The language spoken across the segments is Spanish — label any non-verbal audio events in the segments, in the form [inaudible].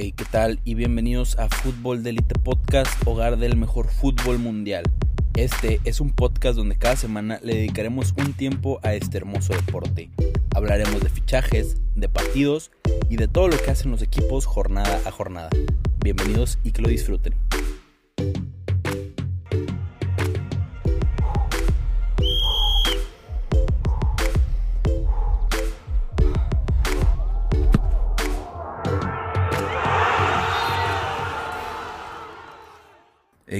Hey, ¿qué tal? Y bienvenidos a Fútbol de Elite Podcast, hogar del mejor fútbol mundial. Este es un podcast donde cada semana le dedicaremos un tiempo a este hermoso deporte. Hablaremos de fichajes, de partidos y de todo lo que hacen los equipos jornada a jornada. Bienvenidos y que lo disfruten.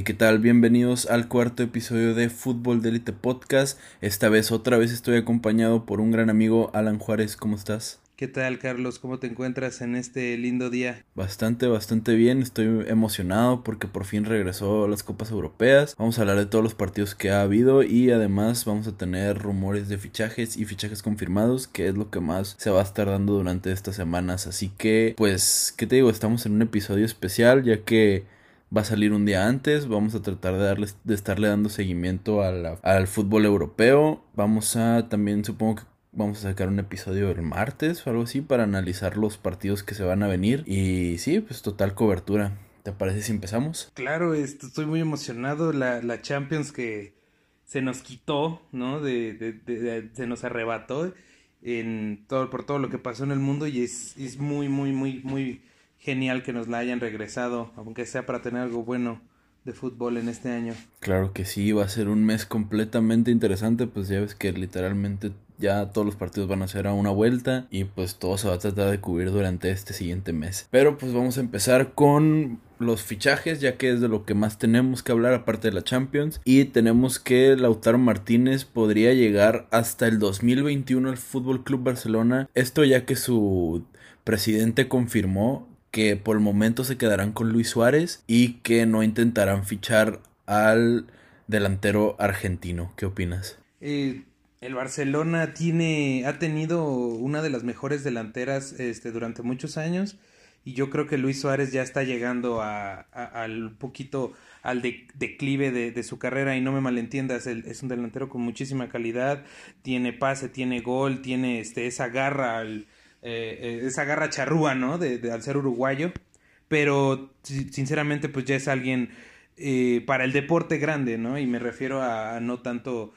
¿Qué tal? Bienvenidos al cuarto episodio de Fútbol de Elite Podcast. Esta vez otra vez estoy acompañado por un gran amigo, Alan Juárez. ¿Cómo estás? ¿Qué tal, Carlos? ¿Cómo te encuentras en este lindo día? Bastante, bastante bien. Estoy emocionado porque por fin regresó a las Copas Europeas. Vamos a hablar de todos los partidos que ha habido y además vamos a tener rumores de fichajes y fichajes confirmados, que es lo que más se va a estar dando durante estas semanas. Así que, pues, ¿qué te digo? Estamos en un episodio especial ya que va a salir un día antes. Vamos a tratar de, darles, de estarle dando seguimiento al fútbol europeo. Vamos a también, supongo que vamos a sacar un episodio el martes o algo así para analizar los partidos que se van a venir. Y sí, pues total cobertura. ¿Te parece si empezamos? Claro, estoy muy emocionado. La, la Champions que se nos quitó, ¿no? De, de, se nos arrebató en todo, por todo lo que pasó en el mundo y es, es muy, muy, muy, muy genial que nos la hayan regresado, aunque sea para tener algo bueno de fútbol en este año. Claro que sí, va a ser un mes completamente interesante, pues ya ves que literalmente ya todos los partidos van a ser a una vuelta y pues todo se va a tratar de cubrir durante este siguiente mes. Pero pues vamos a empezar con los fichajes, ya que es de lo que más tenemos que hablar aparte de la Champions. Y tenemos que Lautaro Martínez podría llegar hasta el 2021 al Fútbol Club Barcelona. Esto ya que su presidente confirmó que por el momento se quedarán con Luis Suárez y que no intentarán fichar al delantero argentino. ¿Qué opinas? Eh, el Barcelona tiene, ha tenido una de las mejores delanteras este, durante muchos años y yo creo que Luis Suárez ya está llegando a, al poquito al declive de, su carrera y no me malentiendas, es un delantero con muchísima calidad, tiene pase, tiene gol, tiene este, esa garra al eh, eh, esa garra charrúa, ¿no? De, al ser uruguayo. Pero sinceramente, pues ya es alguien eh, para el deporte grande, ¿no? Y me refiero a, no tanto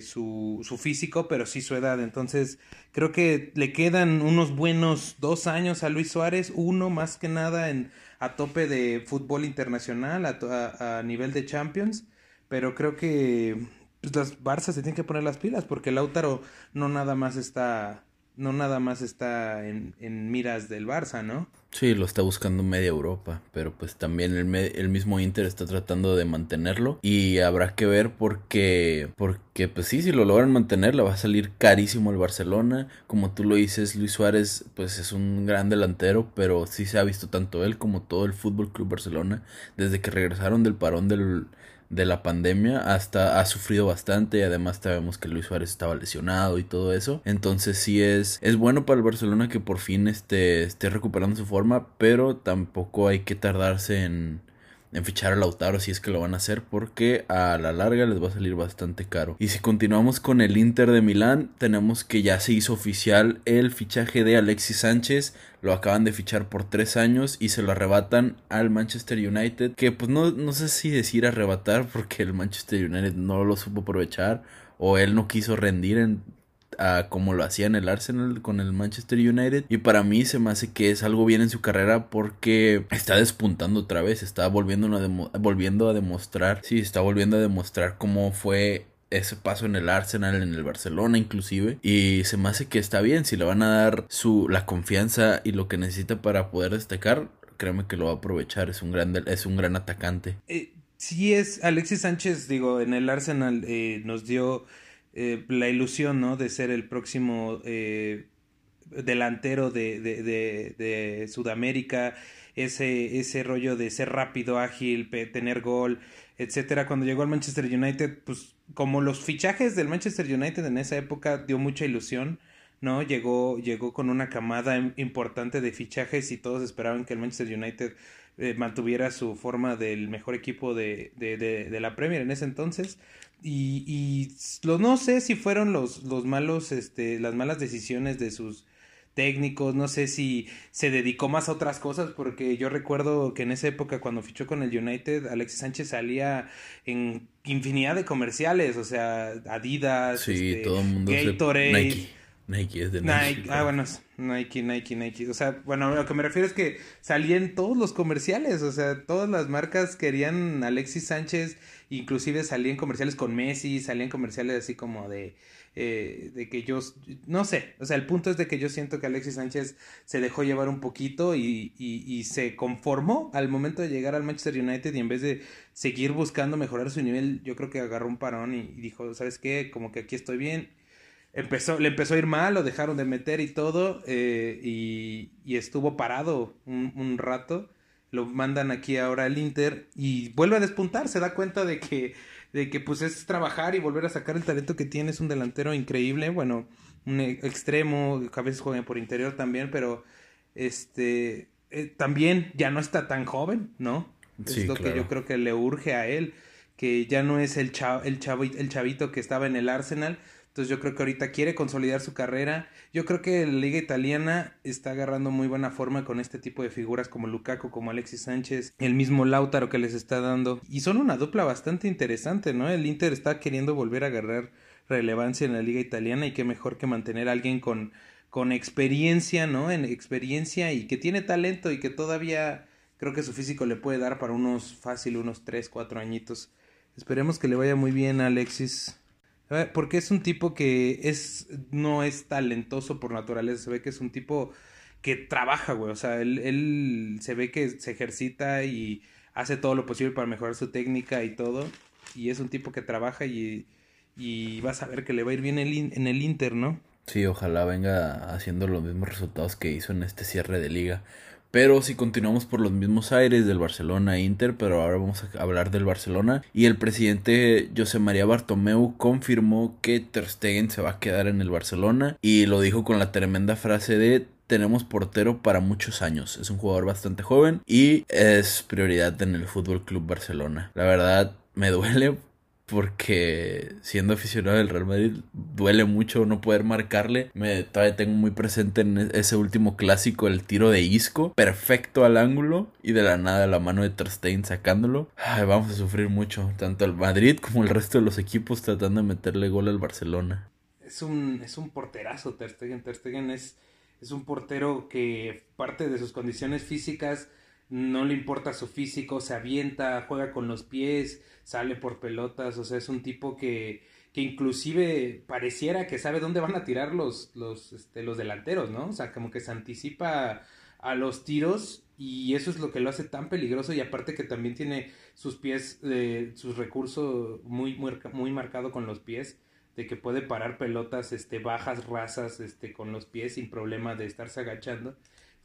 su, su, físico, pero sí su edad. Entonces, creo que le quedan unos buenos dos años a Luis Suárez, uno más que nada en, a tope de fútbol internacional, a, a, nivel de Champions. Pero creo que pues, las Barça se tienen que poner las pilas porque Lautaro no nada más está no nada más está en, en, miras del Barça, ¿no? Sí, lo está buscando media Europa, pero pues también el, el, mismo Inter está tratando de mantenerlo y habrá que ver porque, porque pues sí, si lo logran mantener, le va a salir carísimo el Barcelona. Como tú lo dices, Luis Suárez pues es un gran delantero, pero sí se ha visto tanto él como todo el Fútbol Club Barcelona desde que regresaron del parón del de la pandemia hasta ha sufrido bastante y además sabemos que Luis Suárez estaba lesionado y todo eso. Entonces sí es es bueno para el Barcelona que por fin esté, esté recuperando su forma pero tampoco hay que tardarse en en fichar a Lautaro si es que lo van a hacer porque a la larga les va a salir bastante caro. Y si continuamos con el Inter de Milán, tenemos que ya se hizo oficial el fichaje de Alexis Sánchez. Lo acaban de fichar por tres años y se lo arrebatan al Manchester United. Que pues no, no sé si decir arrebatar [laughs] porque el Manchester United no lo supo aprovechar o él no quiso rendir en como lo hacía en el Arsenal con el Manchester United. Y para mí se me hace que es algo bien en su carrera porque está despuntando otra vez, está volviendo a, volviendo a demostrar, sí, está volviendo a demostrar cómo fue ese paso en el Arsenal, en el Barcelona inclusive. Y se me hace que está bien, si le van a dar su, la confianza y lo que necesita para poder destacar, créeme que lo va a aprovechar, es un gran, es un gran atacante. Eh, sí es, Alexis Sánchez, digo, en el Arsenal eh, nos dio eh, la ilusión, ¿no? De ser el próximo eh, delantero de, de, de, Sudamérica, ese, ese rollo de ser rápido, ágil, tener gol, etcétera. Cuando llegó al Manchester United, pues como los fichajes del Manchester United en esa época dio mucha ilusión, ¿no? Llegó, llegó con una camada importante de fichajes y todos esperaban que el Manchester United eh, mantuviera su forma del mejor equipo de, de, de, la Premier en ese entonces. Y, y no sé si fueron los, los malos, este, las malas decisiones de sus técnicos, no sé si se dedicó más a otras cosas, porque yo recuerdo que en esa época cuando fichó con el United, Alexis Sánchez salía en infinidad de comerciales, o sea, Adidas, sí, este, todo el mundo Gatorade, Nike. Nike es de Nike. Nike ah, bueno, Nike, Nike, Nike. O sea, bueno, lo que me refiero es que salían todos los comerciales, o sea, todas las marcas querían Alexis Sánchez, inclusive salían comerciales con Messi, salían comerciales así como de eh, de que yo, no sé, o sea, el punto es de que yo siento que Alexis Sánchez se dejó llevar un poquito y, y, se conformó al momento de llegar al Manchester United y en vez de seguir buscando mejorar su nivel, yo creo que agarró un parón y, dijo, ¿sabes qué? Como que aquí estoy bien. Empezó, le empezó a ir mal, lo dejaron de meter y todo, eh, y, y, estuvo parado un, un rato. Lo mandan aquí ahora al Inter y vuelve a despuntar, se da cuenta de que de que pues es trabajar y volver a sacar el talento que tiene, es un delantero increíble, bueno, un e, extremo, a veces juega por interior también, pero este eh, también ya no está tan joven, ¿no? es lo que yo creo que le urge a él, que ya no es el, el, el chavito que estaba en el Arsenal, entonces yo creo que ahorita quiere consolidar su carrera. Yo creo que la liga italiana está agarrando muy buena forma con este tipo de figuras como Lukaku, como Alexis Sánchez, el mismo Lautaro que les está dando. Y son una dupla bastante interesante, ¿no? El Inter está queriendo volver a agarrar relevancia en la liga italiana y qué mejor que mantener a alguien con, con experiencia, ¿no? En experiencia y que tiene talento y que todavía creo que su físico le puede dar para unos fácil, unos 3, 4 añitos. Esperemos que le vaya muy bien a Alexis. Porque es un tipo que es no es talentoso por naturaleza, se ve que es un tipo que trabaja, güey, o sea, él, él se ve que se ejercita y hace todo lo posible para mejorar su técnica y todo, y es un tipo que trabaja y, y vas a ver que le va a ir bien en el Inter, ¿no? Sí, ojalá venga haciendo los mismos resultados que hizo en este cierre de liga. Pero si continuamos por los mismos aires del Barcelona Inter, pero ahora vamos a hablar del Barcelona y el presidente José María Bartomeu confirmó que Ter Stegen se va a quedar en el Barcelona y lo dijo con la tremenda frase de tenemos portero para muchos años. Es un jugador bastante joven y es prioridad en el Fútbol Club Barcelona. La verdad me duele porque siendo aficionado del Real Madrid duele mucho no poder marcarle. Me todavía tengo muy presente en e-, ese último clásico el tiro de Isco, perfecto al ángulo y de la nada la mano de Ter sacándolo. vamos a sufrir mucho, tanto el Madrid como el resto de los equipos tratando de meterle gol al Barcelona. Es un es un porterazo Ter Stegen, Ter Stegen es es un portero que parte de sus condiciones físicas no le importa su físico, se avienta, juega con los pies, sale por pelotas, o sea, es un tipo que, que inclusive pareciera que sabe dónde van a tirar los, los, este, los delanteros, ¿no? O sea, como que se anticipa a los tiros y eso es lo que lo hace tan peligroso y aparte que también tiene sus pies, eh, sus recursos muy, muy, muy marcado con los pies de que puede parar pelotas este bajas rasas este con los pies sin problema de estarse agachando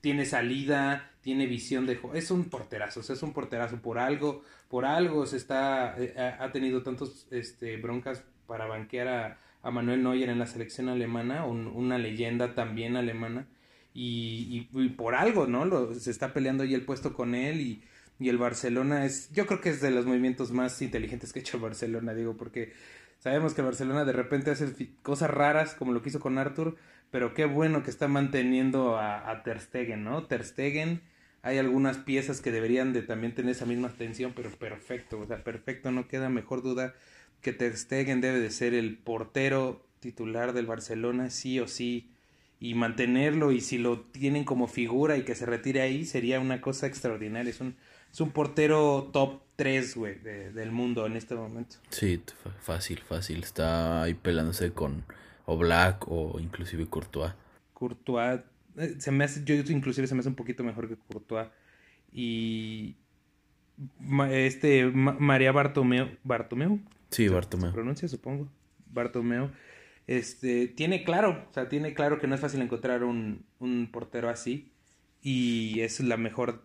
tiene salida, tiene visión de es un porterazo, es un porterazo por algo, por algo se está, eh, ha tenido tantos este, broncas para banquear a, Manuel Neuer en la selección alemana, una leyenda también alemana, y, por algo, ¿no? Se está peleando ahí el puesto con él y, y el Barcelona es, yo creo que es de los movimientos más inteligentes que ha hecho el Barcelona, digo, porque sabemos que el Barcelona de repente hace cosas raras como lo que hizo con Arthur, pero qué bueno que está manteniendo a, a Ter Stegen, ¿no? Ter Stegen, hay algunas piezas que deberían de también tener esa misma atención, pero perfecto, o sea, perfecto, no queda mejor duda que Ter Stegen debe de ser el portero titular del Barcelona, sí o sí, y mantenerlo, y si lo tienen como figura y que se retire ahí, sería una cosa extraordinaria, es un, es un portero top 3, güey, del mundo en este momento. Sí, fácil, fácil, está ahí pelándose con o Black o inclusive Courtois. Courtois, eh, se me hace, yo inclusive se me hace un poquito mejor que Courtois. Y este María Bartomeu, Bartomeu. Sí, Bartomeu. Se pronuncia, supongo. Bartomeu. Este, tiene claro, o sea, tiene claro que no es fácil encontrar un, un portero así. Y es la mejor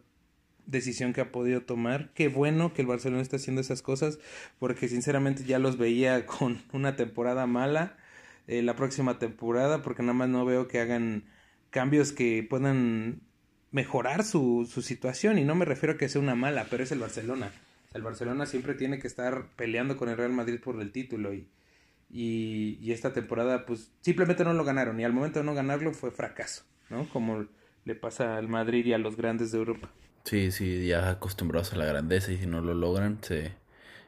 decisión que ha podido tomar. Qué bueno que el Barcelona está haciendo esas cosas, porque sinceramente ya los veía con una temporada mala eh, la próxima temporada, porque nada más no veo que hagan cambios que puedan mejorar su, su situación. Y no me refiero a que sea una mala, pero es el Barcelona. El Barcelona siempre tiene que estar peleando con el Real Madrid por el título y, y, esta temporada pues simplemente no lo ganaron y al momento de no ganarlo fue fracaso. ¿no? Como le pasa al Madrid y a los grandes de Europa. Sí, sí, ya acostumbrados a la grandeza y si no lo logran, se,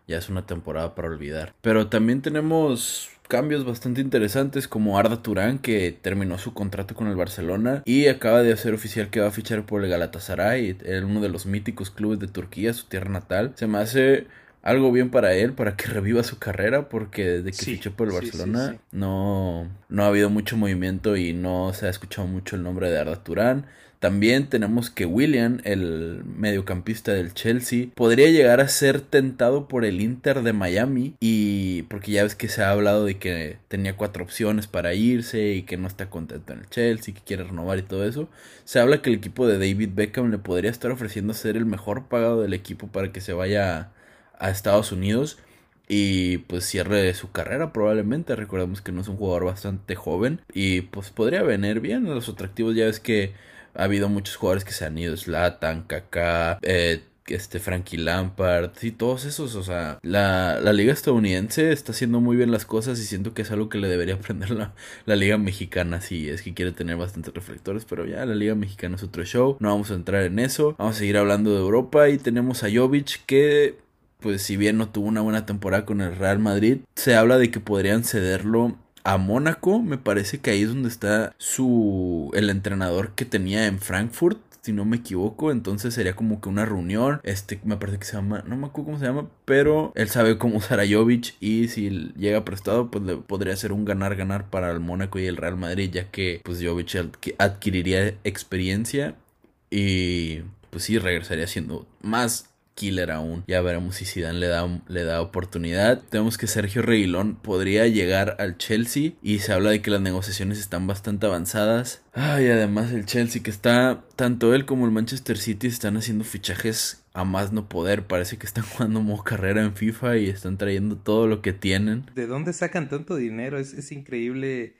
ya es una temporada para olvidar. Pero también tenemos cambios bastante interesantes como Arda Turán que terminó su contrato con el Barcelona y acaba de hacer oficial que va a fichar por el Galatasaray, uno de los míticos clubes de Turquía, su tierra natal. Se me hace algo bien para él, para que [laughs] reviva su carrera, porque desde que fichó por el Barcelona no, no ha habido mucho movimiento y no se ha escuchado mucho el nombre de Arda Turán. También tenemos que William, el mediocampista del Chelsea, podría llegar a ser tentado por el Inter de Miami y porque ya ves que se ha hablado de que tenía cuatro opciones para irse y que no está contento en el Chelsea, que quiere renovar y todo eso. Se habla que el equipo de David Beckham le podría estar ofreciendo ser el mejor pagado del equipo para que se vaya a Estados Unidos y pues cierre su carrera probablemente. Recordemos que no es un jugador bastante joven y pues podría venir bien. Los atractivos ya ves que ha habido muchos jugadores que se han ido, Slatan, Kaká, eh, este Frankie Lampard y todos esos, o sea, la, la, liga estadounidense está haciendo muy bien las cosas y siento que es algo que le debería [laughs] aprender la, la liga mexicana si es que quiere tener bastantes reflectores, pero ya la liga mexicana es otro show, no vamos a entrar en eso, vamos a seguir hablando de Europa y tenemos a Jovic que pues si bien no tuvo una buena temporada con el Real Madrid, se habla de que podrían cederlo a Mónaco, me parece que ahí es donde está su el entrenador que tenía en Frankfurt, si no me equivoco, entonces sería como que una reunión, este me parece que se llama, no me acuerdo cómo se llama, pero él sabe cómo usar a Jovic y si llega prestado, pues le podría ser un ganar ganar para el Mónaco y el Real Madrid, ya que pues Jovic adquiriría experiencia y pues sí regresaría siendo más killer aún. Ya veremos si Zidane le da, le da oportunidad. Tenemos que Sergio Reguilón podría llegar al Chelsea y se habla de que las negociaciones están bastante avanzadas. Ay, además el Chelsea que está, tanto él como el Manchester City están haciendo fichajes a más no poder. Parece que están [laughs] jugando modo carrera en FIFA y están trayendo todo lo que tienen. ¿De dónde sacan tanto dinero? Es, es increíble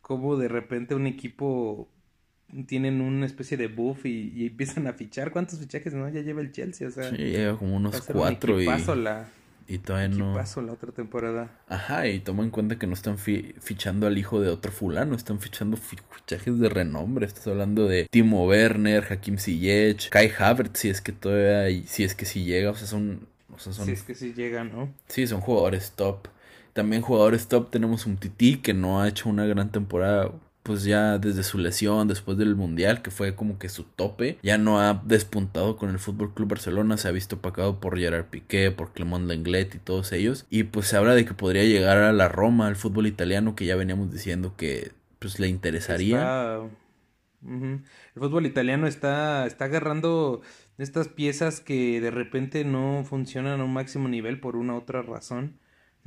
cómo de repente un equipo tienen una especie de buff y, empiezan a fichar. ¿Cuántos fichajes no? Ya lleva el Chelsea, o sea. Sí, lleva como unos cuatro y. La, y todavía no. la otra temporada. Ajá, y toma en cuenta que no están fichando al hijo de otro fulano, están fichando fichajes de renombre. Estás hablando de Timo Werner, Hakim Ziyech, Kai Havertz, si es que todavía. Si es que si llega, o sea, son. O sea, son si es que si llega, ¿no? Sí, son jugadores top. También jugadores top tenemos un Titi que no ha hecho una gran temporada pues ya desde su lesión, después del Mundial, que fue como que su tope, ya no ha despuntado con el Fútbol Club Barcelona, se ha visto opacado por Gerard Piqué, por Clement Lenglet y todos ellos, y pues se habla de que podría llegar a la Roma, al fútbol italiano, que ya veníamos diciendo que pues le interesaría. El fútbol italiano está, está agarrando estas piezas que de repente no funcionan a un máximo nivel por una u otra razón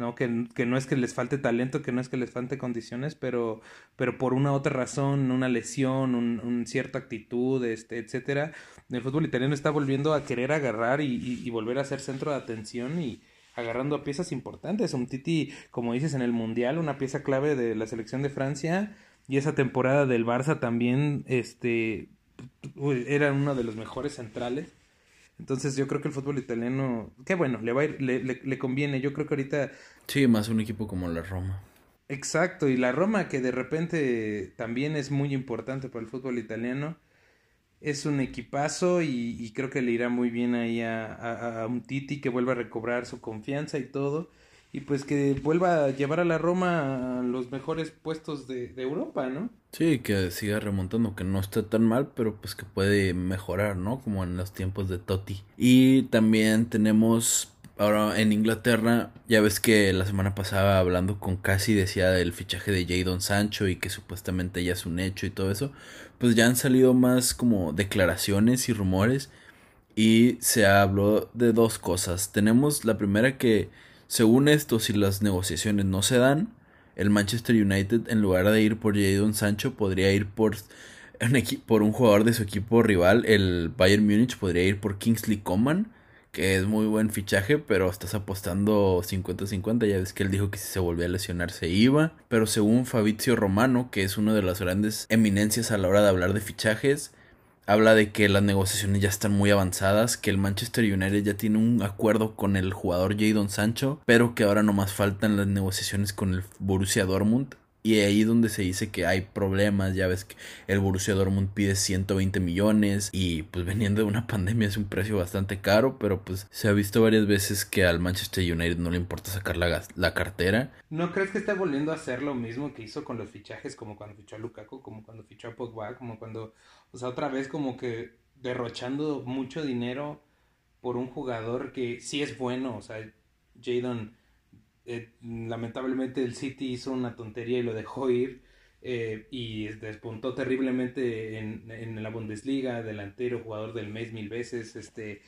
¿no? Que, no es que les falte talento, que no es que les falte condiciones, pero, pero por una otra razón, una lesión, un, cierta actitud, este, etcétera, el fútbol italiano está volviendo a querer agarrar y, y, volver a ser centro de atención y agarrando a piezas importantes. Un Titi, como dices, en el Mundial, una pieza clave de la selección de Francia, y esa temporada del Barça también, este, era uno de los mejores centrales entonces yo creo que el fútbol italiano, qué bueno, le va a ir, le, le, conviene. Yo creo que ahorita... Sí, más un equipo como la Roma. Exacto, y la Roma que de repente también es muy importante para el fútbol italiano. Es un equipazo y, creo que le irá muy bien ahí a, a, a, un Titi que vuelva a recobrar su confianza y todo y pues que vuelva a llevar a la Roma a los mejores puestos de, Europa, ¿no? Sí, que siga remontando, que no está tan mal, pero pues que puede mejorar, ¿no? Como en los tiempos de Totti. Y también tenemos ahora en Inglaterra, ya ves que la semana pasada hablando con Casi decía del fichaje de Jadon Sancho y que supuestamente ya es un hecho y todo eso, pues ya han salido más como declaraciones y rumores y se habló de dos cosas. Tenemos la primera que según esto, si las negociaciones no se dan, el Manchester United, en lugar de ir por Jadon Sancho, podría ir por un, por un jugador de su equipo rival. El Bayern Múnich podría ir por Kingsley Coman, que es muy buen fichaje, pero estás apostando 50-50. Ya ves que él dijo que si se volvía a lesionar se iba. Pero según Fabrizio Romano, que es una de las grandes eminencias a la hora de hablar de fichajes, habla de que las negociaciones ya están muy avanzadas, que el Manchester United ya tiene un acuerdo con el jugador Jadon Sancho, pero que ahora nomás faltan las negociaciones con el Borussia Dortmund Y ahí donde se dice que hay problemas, ya ves que el Borussia Dortmund pide 120 millones y pues [laughs] veniendo de una pandemia es un precio bastante caro, pero pues se ha visto varias veces que al Manchester United no le importa sacar la, la cartera. ¿No crees que está volviendo a hacer lo mismo que hizo con los fichajes como cuando fichó a Lukaku, como cuando fichó a Pogba, como cuando, o sea, otra vez como que derrochando mucho dinero por un jugador que sí es bueno, o sea, Jadon eh, lamentablemente el City hizo una tontería y lo dejó ir eh, y despuntó terriblemente en, la Bundesliga, delantero, jugador del mes mil veces, este,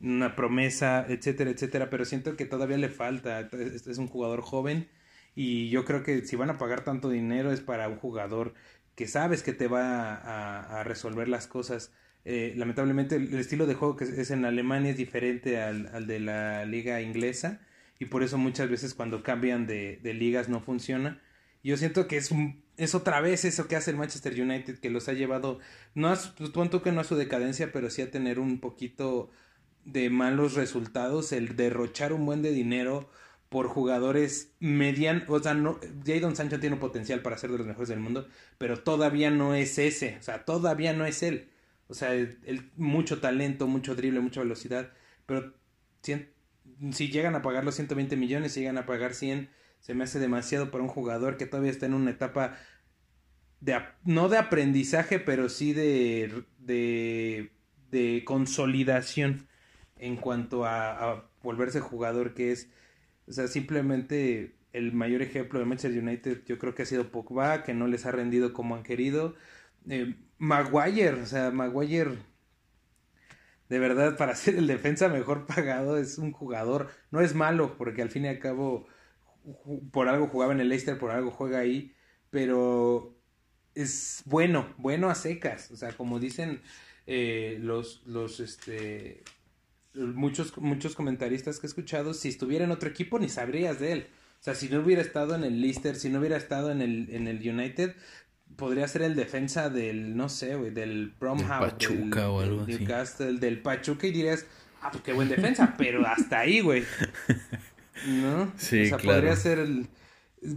una promesa, etcétera, etcétera, pero siento que todavía le falta, este es un jugador joven y yo creo que si van a pagar tanto dinero es para un jugador que sabes que te va a, resolver las cosas. Eh, lamentablemente el, estilo de juego que es en Alemania es diferente al, al de la liga inglesa y por eso muchas veces cuando cambian de, ligas no funciona. Yo siento que es un, es otra vez eso que hace el Manchester United que los ha llevado, no a, pues, que no a su decadencia, pero sí a tener un poquito de malos resultados, el derrochar un buen de dinero por jugadores median, o sea, no, Jadon Sancho tiene potencial para ser de los mejores del mundo, pero todavía no es ese, o sea, todavía no es él. O sea, mucho talento, mucho drible, mucha velocidad, pero si llegan a pagar los 120 millones, si llegan a pagar 100, se me hace demasiado para un jugador que todavía está en una etapa de, no de aprendizaje, pero sí de, de, de consolidación en cuanto a, volverse jugador que es, o sea, simplemente el mayor ejemplo de Manchester United yo creo que ha sido Pogba, que no les ha rendido como han querido. Eh, Maguire, o sea, Maguire de verdad, para ser el defensa mejor pagado es un jugador. No es malo, porque al fin y al cabo, por algo jugaba en el Leicester, por algo juega ahí, pero es bueno, bueno a secas. O sea, como dicen eh, los, los, este, muchos, muchos comentaristas que he escuchado, si estuviera en otro equipo ni sabrías de él. O sea, si no hubiera estado en el Leicester, si no hubiera estado en el, en el United, podría ser el defensa del, no sé, güey, del Bromhouse. Pachuca o algo así. Del, del Pachuca y dirías, ah, pues qué buen defensa, [laughs] pero hasta ahí, güey. ¿No? Sí, o sea, podría ser el...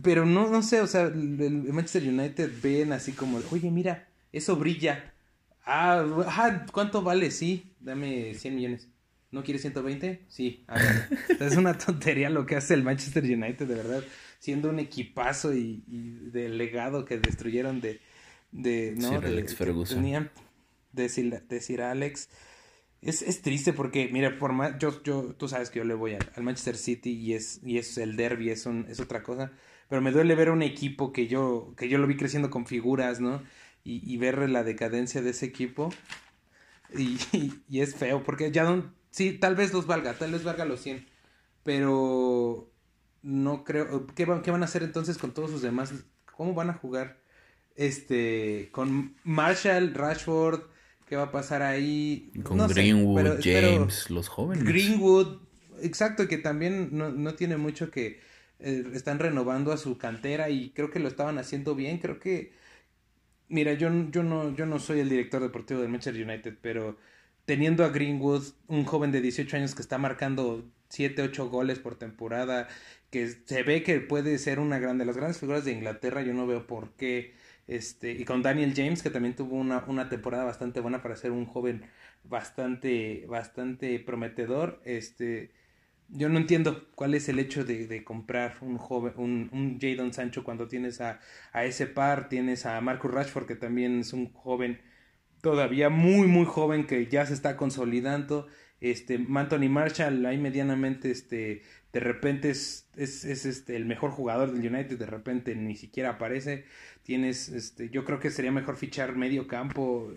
Pero no, no sé, o sea, el Manchester United ven así como, oye, mira, eso brilla. Ah, ah ¿cuánto vale? Sí, dame 100 millones. ¿No quieres 120? Sí. [laughs] es una tontería lo que hace el Manchester United, de verdad siendo un equipazo y, y del legado que destruyeron de, de ¿no? Alex Ferguson. Tenían decir, decir Alex. Es, es triste porque, mira, por más, yo, yo, tú sabes que yo le voy al, Manchester City y es, y es el derby, es, un, es otra cosa, pero me duele ver un equipo que yo, que yo lo vi creciendo con figuras, ¿no? Y, y ver la decadencia de ese equipo. Y, [laughs] y, es feo, porque ya no, sí, tal vez los valga, tal vez valga los 100, pero no creo. ¿qué van, ¿Qué van a hacer entonces con todos los demás? ¿Cómo van a jugar? Este. Con Marshall, Rashford. ¿Qué va a pasar ahí? Con Greenwood, James, los jóvenes. Greenwood, exacto, que también no, no tiene mucho que. Eh, están renovando a su cantera y creo que lo estaban haciendo bien. Creo que. Mira, yo, yo, no, yo no soy el director deportivo del Manchester United, pero teniendo a Greenwood, un joven de 18 años que está marcando 7, 8 goles por temporada, que se ve que puede ser una gran de las grandes figuras de Inglaterra, yo no veo por qué, este, y con Daniel James, que también tuvo una, una temporada bastante buena para ser un joven bastante, bastante prometedor, este, yo no entiendo cuál es el hecho de, de comprar un joven, un, un Jadon Sancho cuando tienes a, a ese par, tienes a Marcus Rashford, que también es un joven todavía muy, muy joven que ya se está consolidando, este, Anthony Marshall ahí medianamente, este, de repente es, es, es, este, el mejor jugador del United, de repente ni siquiera aparece, tienes, este, yo creo que sería mejor fichar medio campo,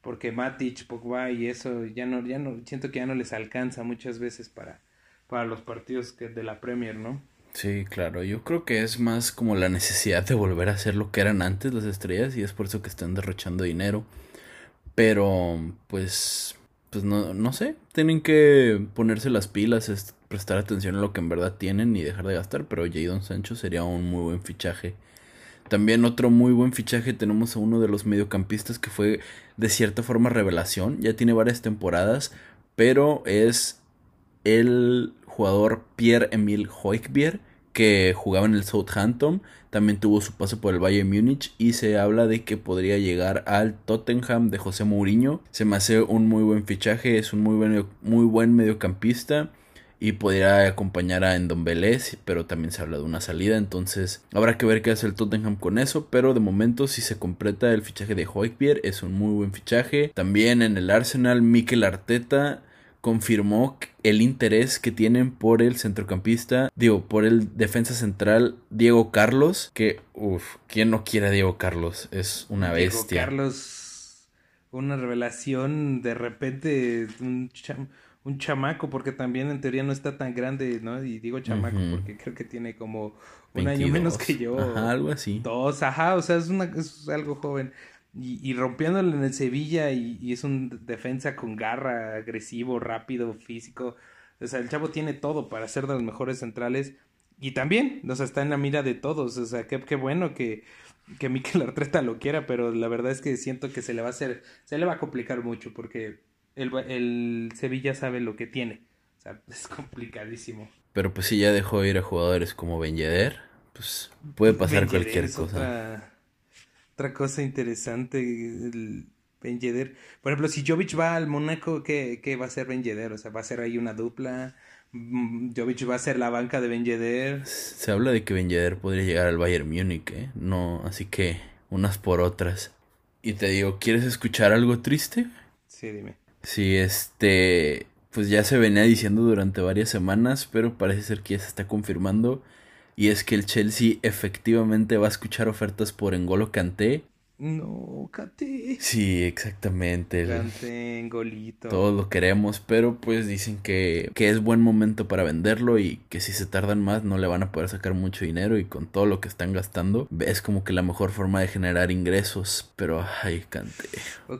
porque Matic, Pogba y eso, ya no, ya no, siento que ya no les alcanza muchas veces para, para los partidos que de la Premier, ¿no? Sí, claro, yo creo que es más como la necesidad de volver a ser lo que eran antes las estrellas y es por eso que están derrochando dinero. Pero, pues, pues no, no sé, tienen que ponerse las pilas, prestar atención a lo que en verdad tienen y dejar de gastar, pero Jadon Sancho sería un muy buen fichaje. También otro muy buen fichaje tenemos a uno de los mediocampistas que fue de cierta forma revelación, ya tiene varias temporadas, pero es el jugador Pierre-Emile Hoikbier que jugaba en el Southampton, también tuvo su paso por el Bayern Múnich y se habla de que podría llegar al Tottenham de José Mourinho. Se me hace un muy buen fichaje, es un muy buen, muy buen mediocampista y podría acompañar a Endombele, pero también se habla de una salida, entonces habrá que ver qué hace el Tottenham con eso, pero de momento si se completa el fichaje de Hoybier es un muy buen fichaje. También en el Arsenal Mikel Arteta confirmó el interés que tienen por el centrocampista, digo, por el defensa central Diego Carlos, que, uff, ¿quién no quiere a Diego Carlos? Es una bestia. Diego Carlos, una revelación, de repente, un, un, chamaco, porque también en teoría no está tan grande, ¿no? Y digo chamaco porque creo que tiene como un año menos que yo. Ajá, algo así. Dos, ajá, o sea, es, una, es algo joven y, y rompiéndole en el Sevilla y, es un defensa con garra, agresivo, rápido, físico. O sea, el chavo tiene todo para ser de los mejores centrales y también, o sea, está en la mira de todos. O sea, qué, qué bueno que, que Mikel [laughs] Arteta lo quiera, pero la verdad es que siento que se le va a hacer, se le va a complicar mucho porque el, el Sevilla sabe lo que tiene. O sea, [laughs] es complicadísimo. Pero pues si ya dejó ir a jugadores como Ben Yedder, pues puede pasar cualquier cosa. Otra cosa interesante, el Ben Yedder. Por ejemplo, si Jovic va al Mónaco, ¿qué, ¿qué, va a ser Ben Yedder? O sea, va a ser ahí una dupla. Mm, Jovic va a ser la banca de Ben Yedder. Se habla de que Ben Yedder podría llegar al Bayern Múnich, ¿eh? No, así que unas por otras. Y te digo, ¿quieres escuchar algo triste? Sí, dime. Sí, este, pues ya se venía diciendo durante varias semanas, pero parece ser que ya se está confirmando y es que el Chelsea efectivamente va a escuchar ofertas por Engolo Kanté. No, Kanté. Sí, exactamente. Kanté, Engolito. Todos lo queremos, pero pues dicen que, que es buen momento para venderlo y que si se tardan más no le van a poder sacar mucho dinero y con todo lo que están gastando es como que la mejor forma de generar ingresos. Pero, ay, Kanté.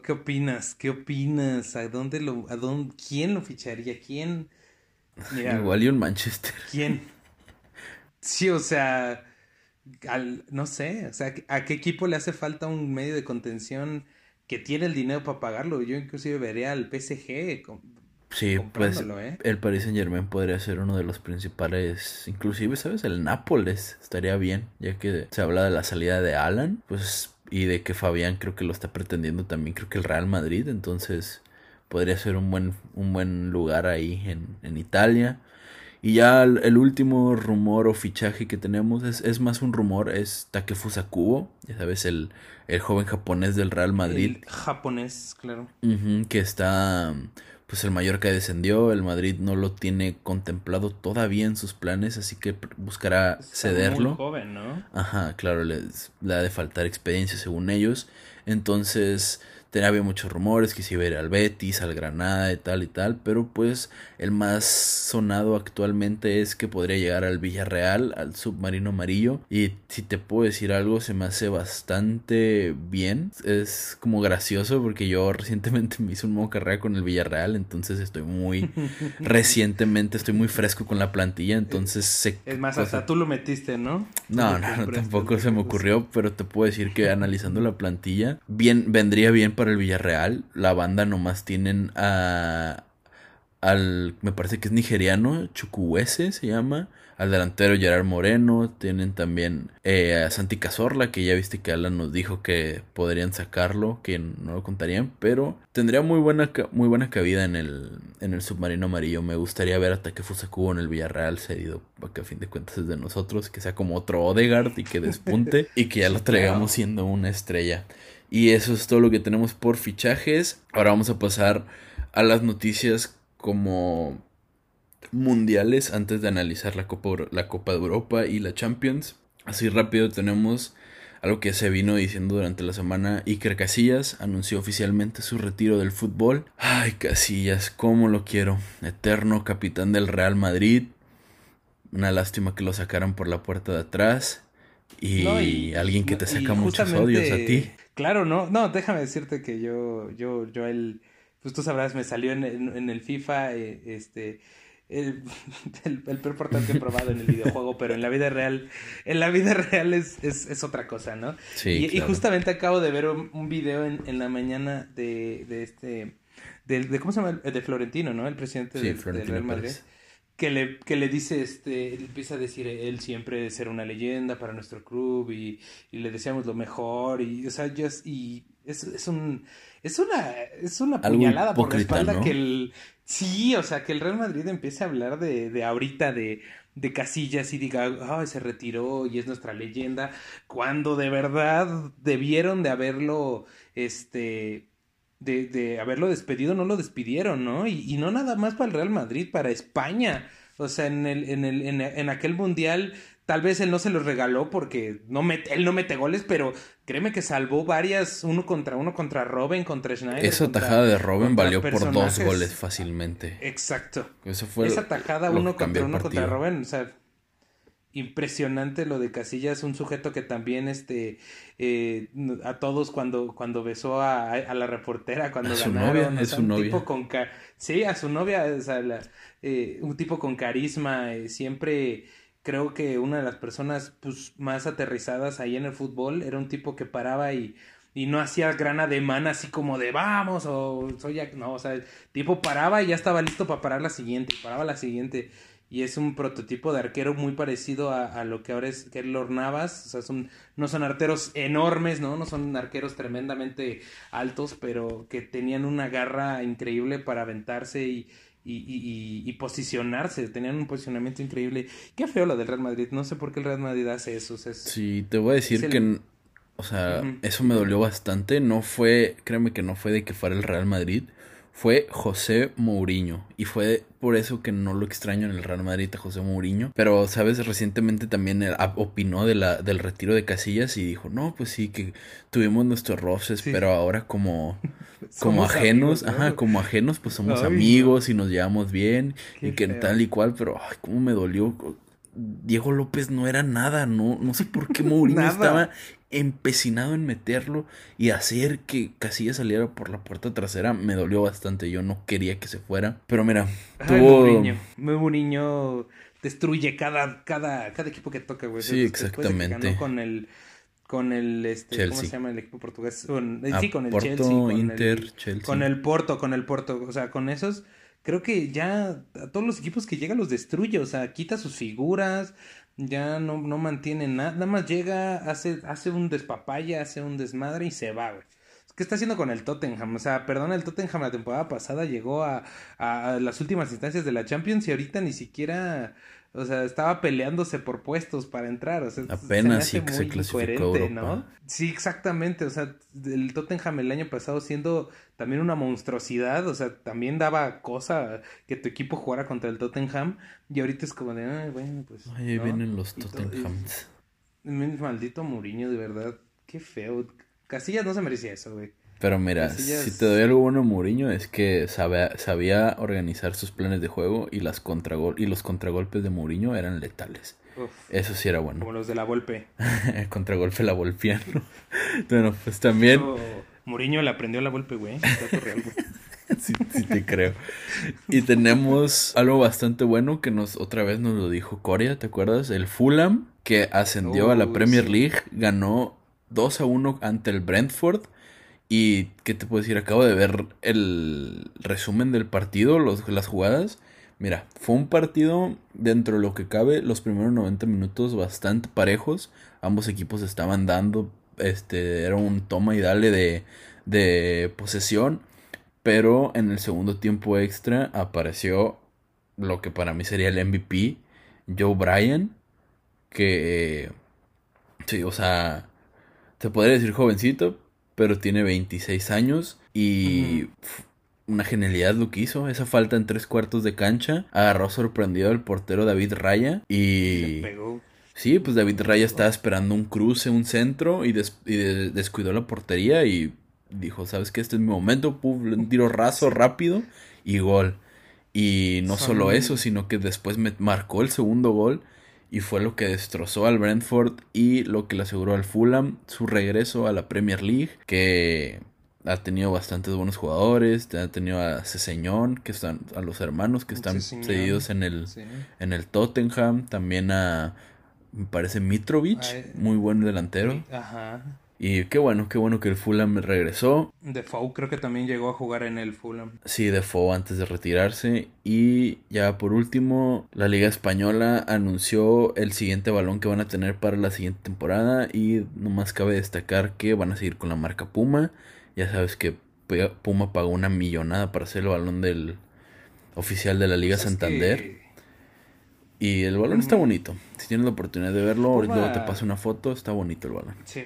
¿Qué opinas? ¿Qué opinas? ¿A dónde lo, a dónde, quién lo ficharía? ¿Quién? Igual y un Manchester. ¿Quién? Sí, o sea, al, no sé, o sea, ¿a qué equipo le hace falta un medio de contención que tiene el dinero para pagarlo? Yo inclusive vería al PSG. sí, pues ¿eh? el Paris Saint Germain podría ser uno de los principales, inclusive, ¿sabes? El Nápoles estaría bien, ya que se habla de la salida de Alan, pues, y de que Fabián creo que lo está pretendiendo también, creo que el Real Madrid, entonces podría ser un buen, un buen lugar ahí en, en Italia. Y ya el, último rumor o fichaje que tenemos es, es más un rumor, es Takefusa Kubo, ya sabes, el, el joven japonés del Real Madrid. El japonés, claro. que está, pues el Mallorca descendió, el Madrid no lo tiene contemplado todavía en sus planes, así que buscará cederlo. Muy joven, ¿no? Ajá, claro, les, le ha de faltar experiencia según ellos. Entonces, había muchos rumores que si iba a ir al Betis, al Granada y tal y tal, pero pues el más sonado actualmente es que podría llegar al Villarreal, al submarino amarillo. Y si te puedo decir algo, se me hace bastante bien. Es como gracioso porque yo [laughs] recientemente me hice un modo carrera con el Villarreal, entonces estoy muy [laughs] recientemente, estoy muy fresco con la plantilla, entonces sé... Es más, hasta tú lo metiste, ¿no? No, no, no, tampoco se me ocurrió, pero te puedo decir que analizando la plantilla, bien, vendría bien para el Villarreal. La banda nomás tienen a. Al. Me parece que es nigeriano, Chukwueze se llama. Al delantero Gerard Moreno. Tienen también eh, a Santi Cazorla, que ya viste que Alan nos dijo que podrían sacarlo, que no lo contarían. Pero tendría muy buena, muy buena cabida en el, en el submarino amarillo. Me gustaría ver hasta que Cubo en el Villarreal cedido, porque a fin de cuentas es de nosotros. Que sea como otro Odegaard y que despunte. [laughs] y que ya lo traigamos siendo una estrella. Y eso es todo lo que tenemos por fichajes. Ahora vamos a pasar a las noticias como mundiales antes de analizar la Copa, la Copa de Europa y la Champions. Así rápido tenemos algo que se vino diciendo durante la semana. Iker Casillas anunció oficialmente su retiro del fútbol. Ay, Casillas, cómo lo quiero. Eterno capitán del Real Madrid. Una lástima que lo sacaran por la puerta de atrás. Y, alguien que te saca muchos odios a ti. Claro, no, no, déjame decirte que yo, yo, yo él, pues tú sabrás, me salió en, en, el FIFA, eh, este, [laughs] el, el, peor portal que he probado en el videojuego, pero en la vida real, en la vida real es, es, es otra cosa, ¿no? Sí, y, y, justamente acabo de ver un, video en, en, la mañana de, de este, de, de, ¿cómo se llama? De Florentino, ¿no? El presidente del, Real Madrid. Que le, que le dice, este, empieza a decir, él siempre será una leyenda para nuestro club y, y le deseamos lo mejor y, o sea, just, y es, es un, es una, es una puñalada por la espalda que el, sí, o sea, que el Real Madrid empiece a hablar de, de ahorita de, de Casillas y diga, ay, se retiró y es nuestra leyenda, cuando de verdad debieron de haberlo, este, de, de haberlo despedido, no lo despidieron, ¿no? Y, y, no nada más para el Real Madrid, para España. O sea, en, el, en, el, en, en aquel mundial, tal vez él no se los regaló porque no mete, él no mete goles, pero créeme que salvó varias, uno contra uno, contra Robin, contra Schneider. Esa contra, tajada de Robin valió por dos goles fácilmente. Exacto. Eso fue Esa tajada uno contra uno contra Robin, o sea, impresionante lo de Casillas, un sujeto que también este eh, a todos cuando cuando besó a, a la reportera cuando a su ganaron, novia, es o sea, su un novia. tipo con sí, a su novia, o sea, la, eh, un tipo con carisma, eh, siempre creo que una de las personas pues, más aterrizadas ahí en el fútbol era un tipo que paraba y y no hacía gran ademán así como de vamos o soy ya no, o sea, el tipo paraba y ya estaba listo para parar la siguiente, paraba la siguiente y es un prototipo de arquero muy parecido a, a lo que ahora es Keylor Navas, o sea, son, no son arqueros enormes, ¿no? No son arqueros tremendamente altos, pero que tenían una garra increíble para aventarse y, y, y, y, posicionarse, tenían un posicionamiento increíble. Qué feo lo del Real Madrid, no sé por qué el Real Madrid hace eso. O sea, es, sí, te voy a decir el... que, o sea, uh -huh. eso me dolió bastante, no fue, créeme que no fue de que fuera el Real Madrid, fue José Mourinho. Y fue por eso que no lo extraño en el Real Madrid a José Mourinho. Pero, ¿sabes? Recientemente también opinó de la, del retiro de Casillas y dijo, no, pues sí, que tuvimos nuestros roces, sí. pero ahora como, [laughs] como ajenos, amigos, ajá, como ajenos, pues somos ay, amigos y nos llevamos bien y que feo. tal y cual, pero, ay, cómo me dolió. Diego López no era nada, no, no sé por qué Mourinho [laughs] estaba empecinado en meterlo y hacer que Casillas saliera por la puerta trasera me dolió bastante. Yo no quería que se fuera. Pero mira, tuvo... Mourinho. Mourinho destruye cada, cada, cada equipo que toca, güey. Sí, exactamente. De con el con el este Chelsea. ¿cómo se llama el equipo portugués? Con, eh, sí, con el Porto, Chelsea, con Inter, el, Chelsea. con el Porto, con el Porto, o sea, con esos creo que ya a todos los equipos que llega los destruye, o sea, quita sus figuras, ya no, no mantiene nada, nada más llega, hace, hace un despapaya, hace un desmadre y se va, güey. ¿Qué está haciendo con el Tottenham? O sea, perdón, el Tottenham la temporada pasada llegó a, a, las últimas instancias de la Champions y ahorita ni siquiera, o sea, estaba peleándose por puestos para entrar. O sea, apenas se sí que se clasificó Europa. ¿no? Sí, exactamente. O sea, el Tottenham el año pasado siendo también una monstruosidad, o sea, también daba cosa que tu equipo jugara contra el Tottenham y ahorita es como de, ay, bueno, pues. Ahí ¿no? vienen los Tottenhams. Maldito Mourinho, de verdad, qué feo. Casillas no se merecía eso, güey. Pero mira, Casillas... si te doy algo bueno a Mourinho es que sabía, sabía organizar sus planes de juego y las contragol y los contragolpes de Mourinho eran letales. Uf, Eso sí era bueno. Como los de la Volpe. [laughs] Contragolpe la Volpiano. [laughs] bueno, pues también. Eso, Mourinho le aprendió la Volpe, güey. Real, güey. [laughs] sí, sí te creo. Y tenemos algo bastante bueno que nos otra vez nos lo dijo Coria, ¿te acuerdas? El Fulham que ascendió a la Premier sí. League, ganó 2 a 1 ante el Brentford. Y, ¿qué te puedo decir? Acabo de ver el resumen del partido, los, las jugadas. Mira, fue un partido dentro de lo que cabe, los primeros 90 minutos bastante parejos. Ambos equipos estaban dando, este, era un toma y dale de, de posesión. Pero en el segundo tiempo extra apareció lo que para mí sería el MVP, Joe Bryan. Que, sí, o sea, te podría decir jovencito, pero tiene 26 años y... Uh -huh una genialidad lo que hizo. Esa falta en tres cuartos de cancha. Agarró sorprendido al portero David Raya. Y. Se pegó. Sí, pues David Raya estaba esperando un cruce, un centro. Y, des y de descuidó la portería. Y dijo: ¿Sabes qué? Este es mi momento. Puf, un tiro raso, rápido. Y gol. Y no solo eso, sino que después me marcó el segundo gol. Y fue lo que destrozó al Brentford. Y lo que le aseguró al Fulham su regreso a la Premier League. Que ha tenido bastantes buenos jugadores, ha tenido a Ceseñón, que están a los hermanos que están Ceseñón, cedidos en el sí. en el Tottenham, también a me parece Mitrovic, Ay, muy buen delantero. Ajá. Y qué bueno, qué bueno que el Fulham regresó. Defoe creo que también llegó a jugar en el Fulham. Sí, Defoe antes de retirarse. Y ya por último, la Liga Española anunció el siguiente balón que van a tener para la siguiente temporada. Y nomás cabe destacar que van a seguir con la marca Puma. Ya sabes que Puma pagó una millonada para hacer el balón del oficial de la Liga Santander. Y el balón está bonito. Si tienes la oportunidad de verlo, luego te paso una foto, está bonito el balón. Sí.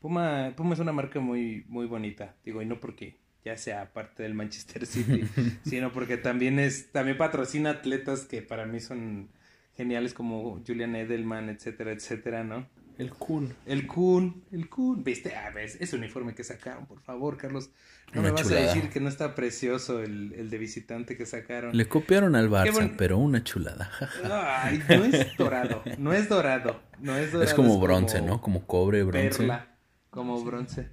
Puma, Puma es una marca muy, muy bonita, digo, y no porque ya sea parte del Manchester City, [laughs] sino porque también es, también patrocina atletas que para mí son geniales como Julian Edelman, etcétera, etcétera, ¿no? El Kun. El Kun, el Kun. ¿Viste? Ah, ves, ese uniforme que sacaron, por favor, Carlos. No me vas a decir que no está precioso el, el, de visitante que sacaron. Le copiaron al Barça, pero una chulada. [laughs] Ay, no es dorado, no es dorado, no es dorado. Es como bronce, ¿no? Como cobre, bronce. Perla. Como bronce.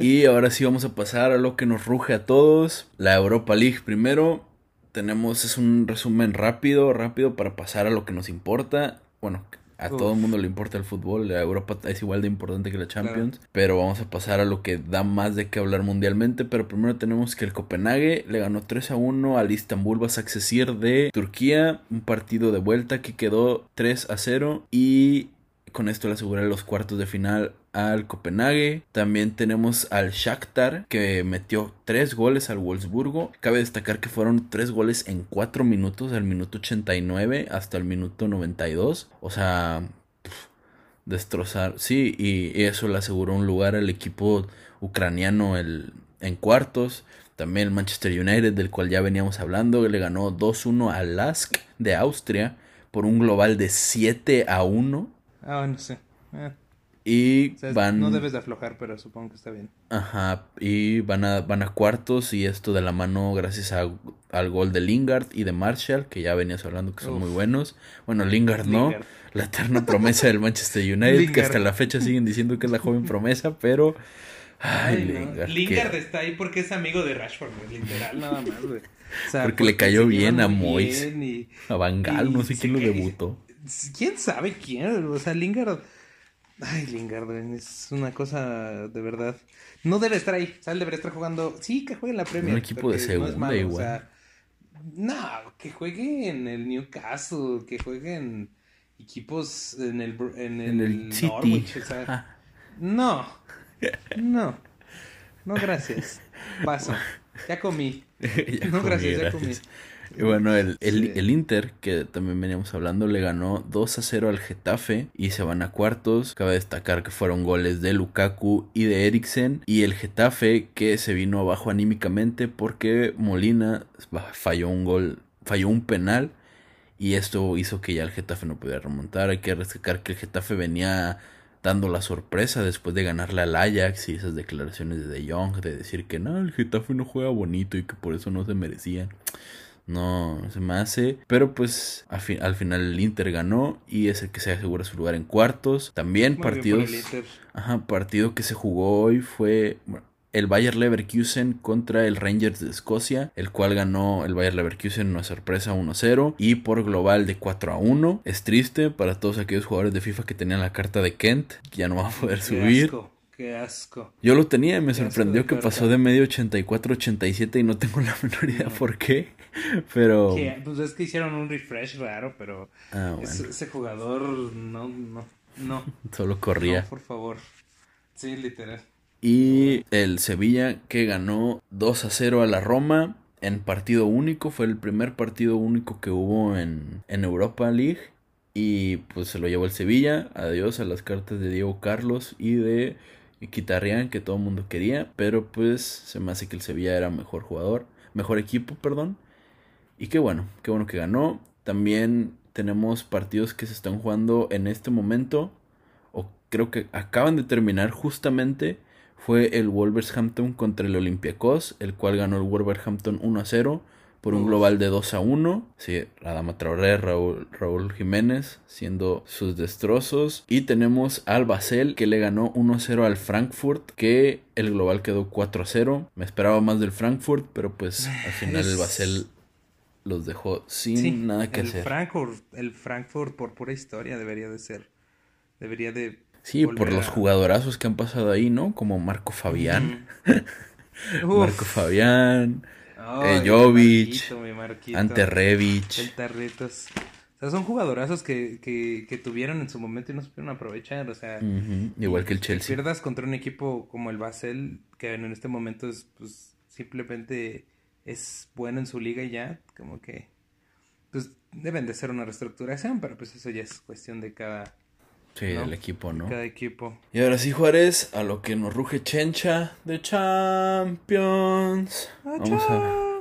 y ahora sí vamos a pasar a lo que nos ruge a todos. La Europa League primero. Tenemos, es un resumen rápido, rápido para pasar a lo que nos importa. Bueno, a todo el mundo le importa el fútbol. La Europa es igual de importante que la Champions. Pero vamos a pasar a lo que da más de qué hablar mundialmente. Pero primero tenemos que el Copenhague le ganó 3 a 1 al Istanbul Basaksehir de Turquía. Un partido de vuelta que quedó 3 a 0. Y con esto le asegura los cuartos de final al Copenhague. También tenemos al Shakhtar que metió tres goles al Wolfsburgo. Cabe destacar que fueron tres goles en cuatro minutos, del minuto 89 hasta el minuto 92. O sea, destrozar. Sí, y eso le aseguró un lugar al equipo ucraniano el, en cuartos. También el Manchester United, del cual ya veníamos hablando, le ganó 2-1 al Lask de Austria por un global de 7 a 1. Ah, no sé. Ah. Y van... No debes de aflojar, pero supongo que está bien. Ajá, y van a, van a cuartos y esto de la mano gracias a, al gol de Lingard y de Marshall, que ya venías hablando que son muy buenos. Bueno, Lingard no, la eterna promesa del Manchester United, que hasta la fecha siguen diciendo que es la joven promesa, pero... Ay, Lingard. Lingard está ahí porque es amigo de Rashford, literal, nada más, güey. porque, le cayó bien a Mois, a Bangal, no sé quién lo debutó. ¿Quién sabe quién? O sea, Lingard Ay, Lingard, es una cosa de verdad. No debe estar ahí. O sea, debería estar jugando. Sí, que juegue en la Premier. Un equipo de segunda igual. O sea, no, que juegue en el Newcastle, que juegue en equipos en el, en el, City. o sea, no, no, no, gracias. Paso. Ya comí. [laughs] no, gracias, ya comí. Y bueno, el, el, Inter, que también veníamos hablando, le ganó 2 a 0 al Getafe y se van a cuartos. Cabe destacar que fueron goles de Lukaku y de Eriksen. Y el Getafe que se vino abajo anímicamente porque Molina falló un gol, falló un penal. Y esto hizo que ya el Getafe no pudiera remontar. Hay que destacar que el Getafe venía dando la sorpresa después de ganarle al Ajax y esas declaraciones de De Jong de decir que no, el Getafe no juega bonito y que por eso no se merecían no se me hace. Pero pues al, final el Inter ganó y es el que se asegura su lugar en cuartos. También partidos. Ajá, partido que se jugó hoy fue el Bayer Leverkusen contra el Rangers de Escocia, el cual ganó el Bayer Leverkusen una sorpresa 1-0 y por global de 4-1. Es triste para todos aquellos jugadores de FIFA que tenían la carta de Kent, que ya no va a poder subir. Qué asco. Yo lo tenía y me sorprendió que pasó de medio 84-87 y no tengo la [laughs] menor idea por qué. [laughs] Pero. Pues es que hicieron un refresh raro, pero. Ah, ese jugador no, no, no. [laughs] Solo corría. por favor. Sí, literal. Y el Sevilla que ganó 2 a 0 a la Roma en partido único. Fue el primer partido único que hubo en, en Europa League. Y pues se lo llevó el Sevilla. Adiós a las cartas de Diego Carlos y de Quitarrián que todo el mundo quería. Pero pues se me hace que el Sevilla era mejor jugador. Mejor equipo, perdón. Y qué bueno, qué bueno que ganó. También tenemos partidos que se están jugando en este momento. O creo que acaban de terminar justamente. Fue el Wolverhampton contra el Olympiacos. El cual ganó el Wolverhampton 1 a 0 por un global de 2 a 1. Sí, Radama Traoré, Raúl, Raúl Jiménez siendo sus destrozos. Y tenemos al Basel que le ganó 1 a 0 al Frankfurt, que el global quedó 4 a 0. Me esperaba más del Frankfurt, pero pues al final el Basel los dejó sin nada que el hacer. Frankfurt, el Frankfurt por pura historia debería de ser. Debería de Sí, por los jugadorazos que han pasado ahí, ¿no? Como Marco Fabián. [laughs] Marco Fabián, eh, Jovic, Ante Revich. El Tarritos. O sea, son jugadorazos que, que, que, tuvieron en su momento y no supieron aprovechar. O sea, igual que el Chelsea. Pierdas contra un equipo como el Basel, que en este momento es pues simplemente es bueno en su liga y ya, como que pues deben de ser una reestructuración, pero pues eso ya es cuestión de cada Sí, del equipo, ¿no? Cada equipo. Y ahora sí, Juárez, a lo que nos ruge Chencha de Champions. vamos, A,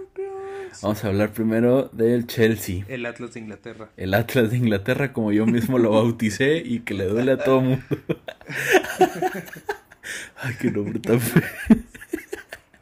vamos a hablar primero del Chelsea. El Atlas de Inglaterra. El Atlas de Inglaterra, como yo mismo lo bauticé y que le duele a todo el mundo. [laughs] [laughs] Ay, qué nombre tan feo.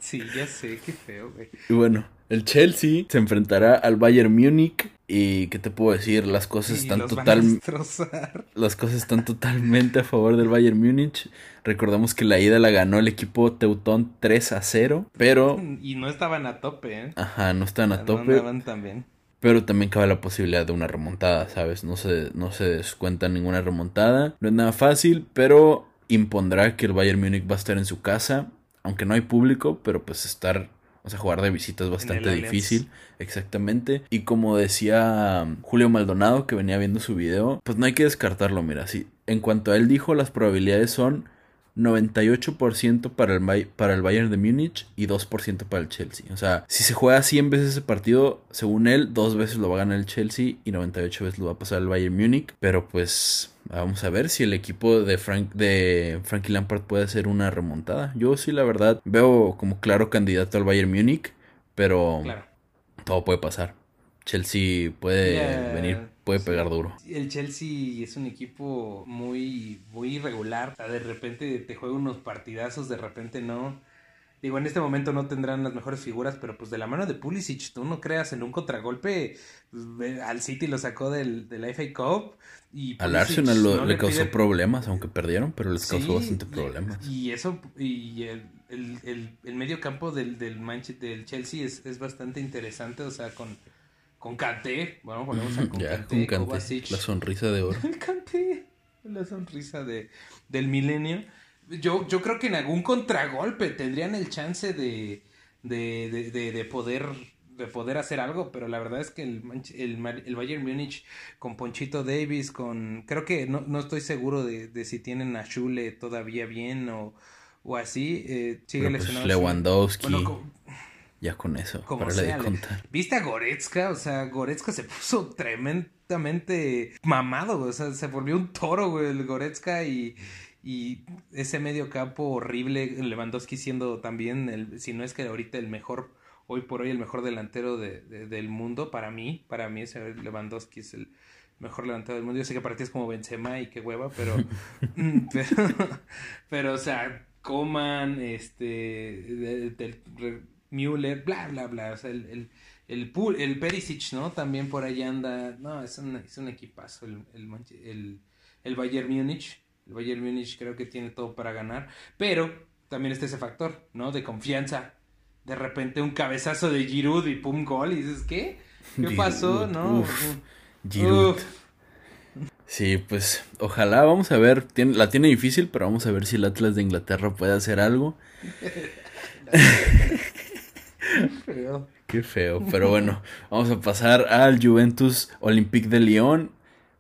Sí, ya sé, qué feo, güey. Y bueno, el Chelsea se enfrentará al Bayern Múnich y qué te puedo decir, las cosas están totalmente [laughs] las cosas están totalmente a favor del Bayern Múnich. Recordamos que la ida la ganó el equipo Teutón 3 a 0, pero y no estaban a tope, ¿eh? Ajá, no estaban a tope. también. Pero también cabe la posibilidad de una remontada, ¿sabes? No se, no se descuenta ninguna remontada. No es nada fácil, pero impondrá que el Bayern Múnich va a estar en su casa aunque no hay público, pero pues estar, o sea, jugar de visita es bastante difícil. Exactamente. Y como decía um, Julio Maldonado, que venía viendo su video, pues no hay que descartarlo, mira, sí. En cuanto a él dijo, las probabilidades son 98% para el, para el Bayern de Múnich y 2% para el Chelsea. O sea, si se juega 100 veces ese partido, según él, dos veces lo va a ganar el Chelsea y 98 veces lo va a pasar el Bayern Múnich. Pero pues vamos a ver si el equipo de, Frank, de Frankie Lampard puede hacer una remontada. Yo sí, la verdad, veo como claro candidato al Bayern Múnich, pero todo puede pasar. Chelsea puede venir, puede pegar duro. El Chelsea es un equipo muy, muy irregular. de repente te juega unos partidazos, de repente no. Digo, en este momento no tendrán las mejores figuras, pero pues de la mano de Pulisic, tú no creas en un contragolpe, pues, al City lo sacó del, del FA Cup y al Arsenal le, causó problemas, aunque perdieron, pero les causó bastante problemas. Y eso, y el, el, el, medio campo del, del, del Chelsea es, es bastante interesante, o sea, con con Kanté, bueno, ponemos a [laughs] con la sonrisa de oro. [laughs] Kanté, la sonrisa de, del milenio. Yo, yo creo que en algún contragolpe tendrían el chance de, de, de, de, poder de poder hacer algo, pero la verdad es que el, el, el Bayern Múnich con Ponchito Davis, con creo que no, no estoy seguro de, de si tienen a Schule todavía bien o, o así, eh, sigue pues Lewandowski. Ya con eso, para de contar. ¿Viste a Goretzka? O sea, Goretzka se [laughs] puso tremendamente mamado, O sea, se volvió un toro, güey, el Goretzka y, y ese medio campo horrible, Lewandowski siendo también, el, si no es que ahorita el mejor, hoy por hoy el mejor delantero de, del mundo, para mí, para mí ese Lewandowski es el mejor delantero del mundo. Yo sé que para ti es como Benzema y qué hueva, pero, [laughs] [laughs] pero, pero, o sea, Coman, este, Müller, bla, bla, bla. O sea, el, el, el, el Perisic, ¿no? También por ahí anda. No, es un, es un equipazo el, el, el, Bayern Múnich. El Bayern Múnich creo que tiene todo para ganar. Pero también está ese factor, ¿no? De confianza. De repente un cabezazo de Giroud y pum, gol. Y dices, ¿qué? ¿Qué pasó? ¿No? Giroud. Sí, pues ojalá, vamos a ver, tiene, la tiene difícil, pero vamos a ver si el Atlas de Inglaterra puede hacer algo. feo. Qué feo. Pero bueno, vamos a pasar al Juventus Olympique de Lyon.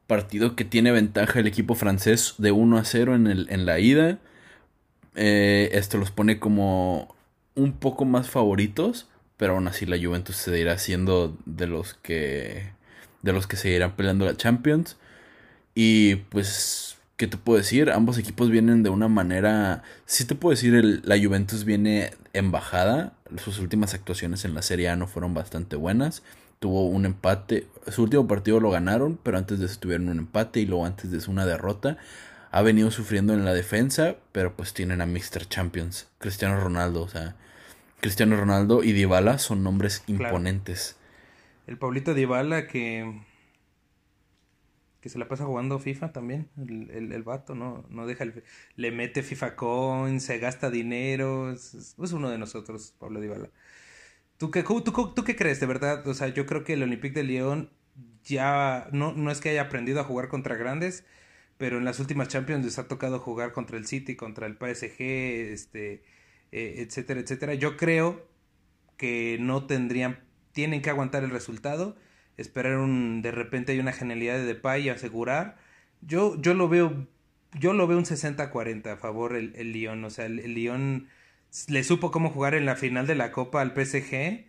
Partido que tiene ventaja el equipo francés de 1 a 0 en, el, en la ida. Eh, esto los pone como un poco más favoritos. Pero aún así la Juventus se irá siendo de los que. De los que seguirán peleando la Champions. Y pues ¿Qué te puedo decir? Ambos equipos vienen de una manera. Sí te puedo decir, la Juventus viene en bajada. Sus últimas actuaciones en la Serie A no fueron bastante buenas. Tuvo un empate. Su último partido lo ganaron, pero antes de eso tuvieron un empate y luego antes de eso una derrota. Ha venido sufriendo en la defensa, pero pues tienen a Mr. Champions. Cristiano Ronaldo, o sea. Cristiano Ronaldo y Dybala son nombres imponentes. El Pablito Dybala que que se la pasa jugando FIFA también, el, el, vato, ¿no? No deja el, le mete FIFA Coins, se gasta dinero, es, uno de nosotros, Pablo Dybala. ¿Tú qué, tú, tú, qué crees, de verdad? O sea, yo creo que el Olympique de Lyon ya, no, no es que haya aprendido a jugar contra grandes, pero en las últimas Champions les ha tocado jugar contra el City, contra el PSG, este, eh, etcétera, etcétera. Yo creo que no tendrían, tienen que aguantar el resultado, esperar un, de repente hay una genialidad de Depay y asegurar. Yo, yo lo veo, yo lo veo un 60-40 a favor el, el Lyon, o sea, el, el Lyon le supo cómo jugar en la final de la Copa al PSG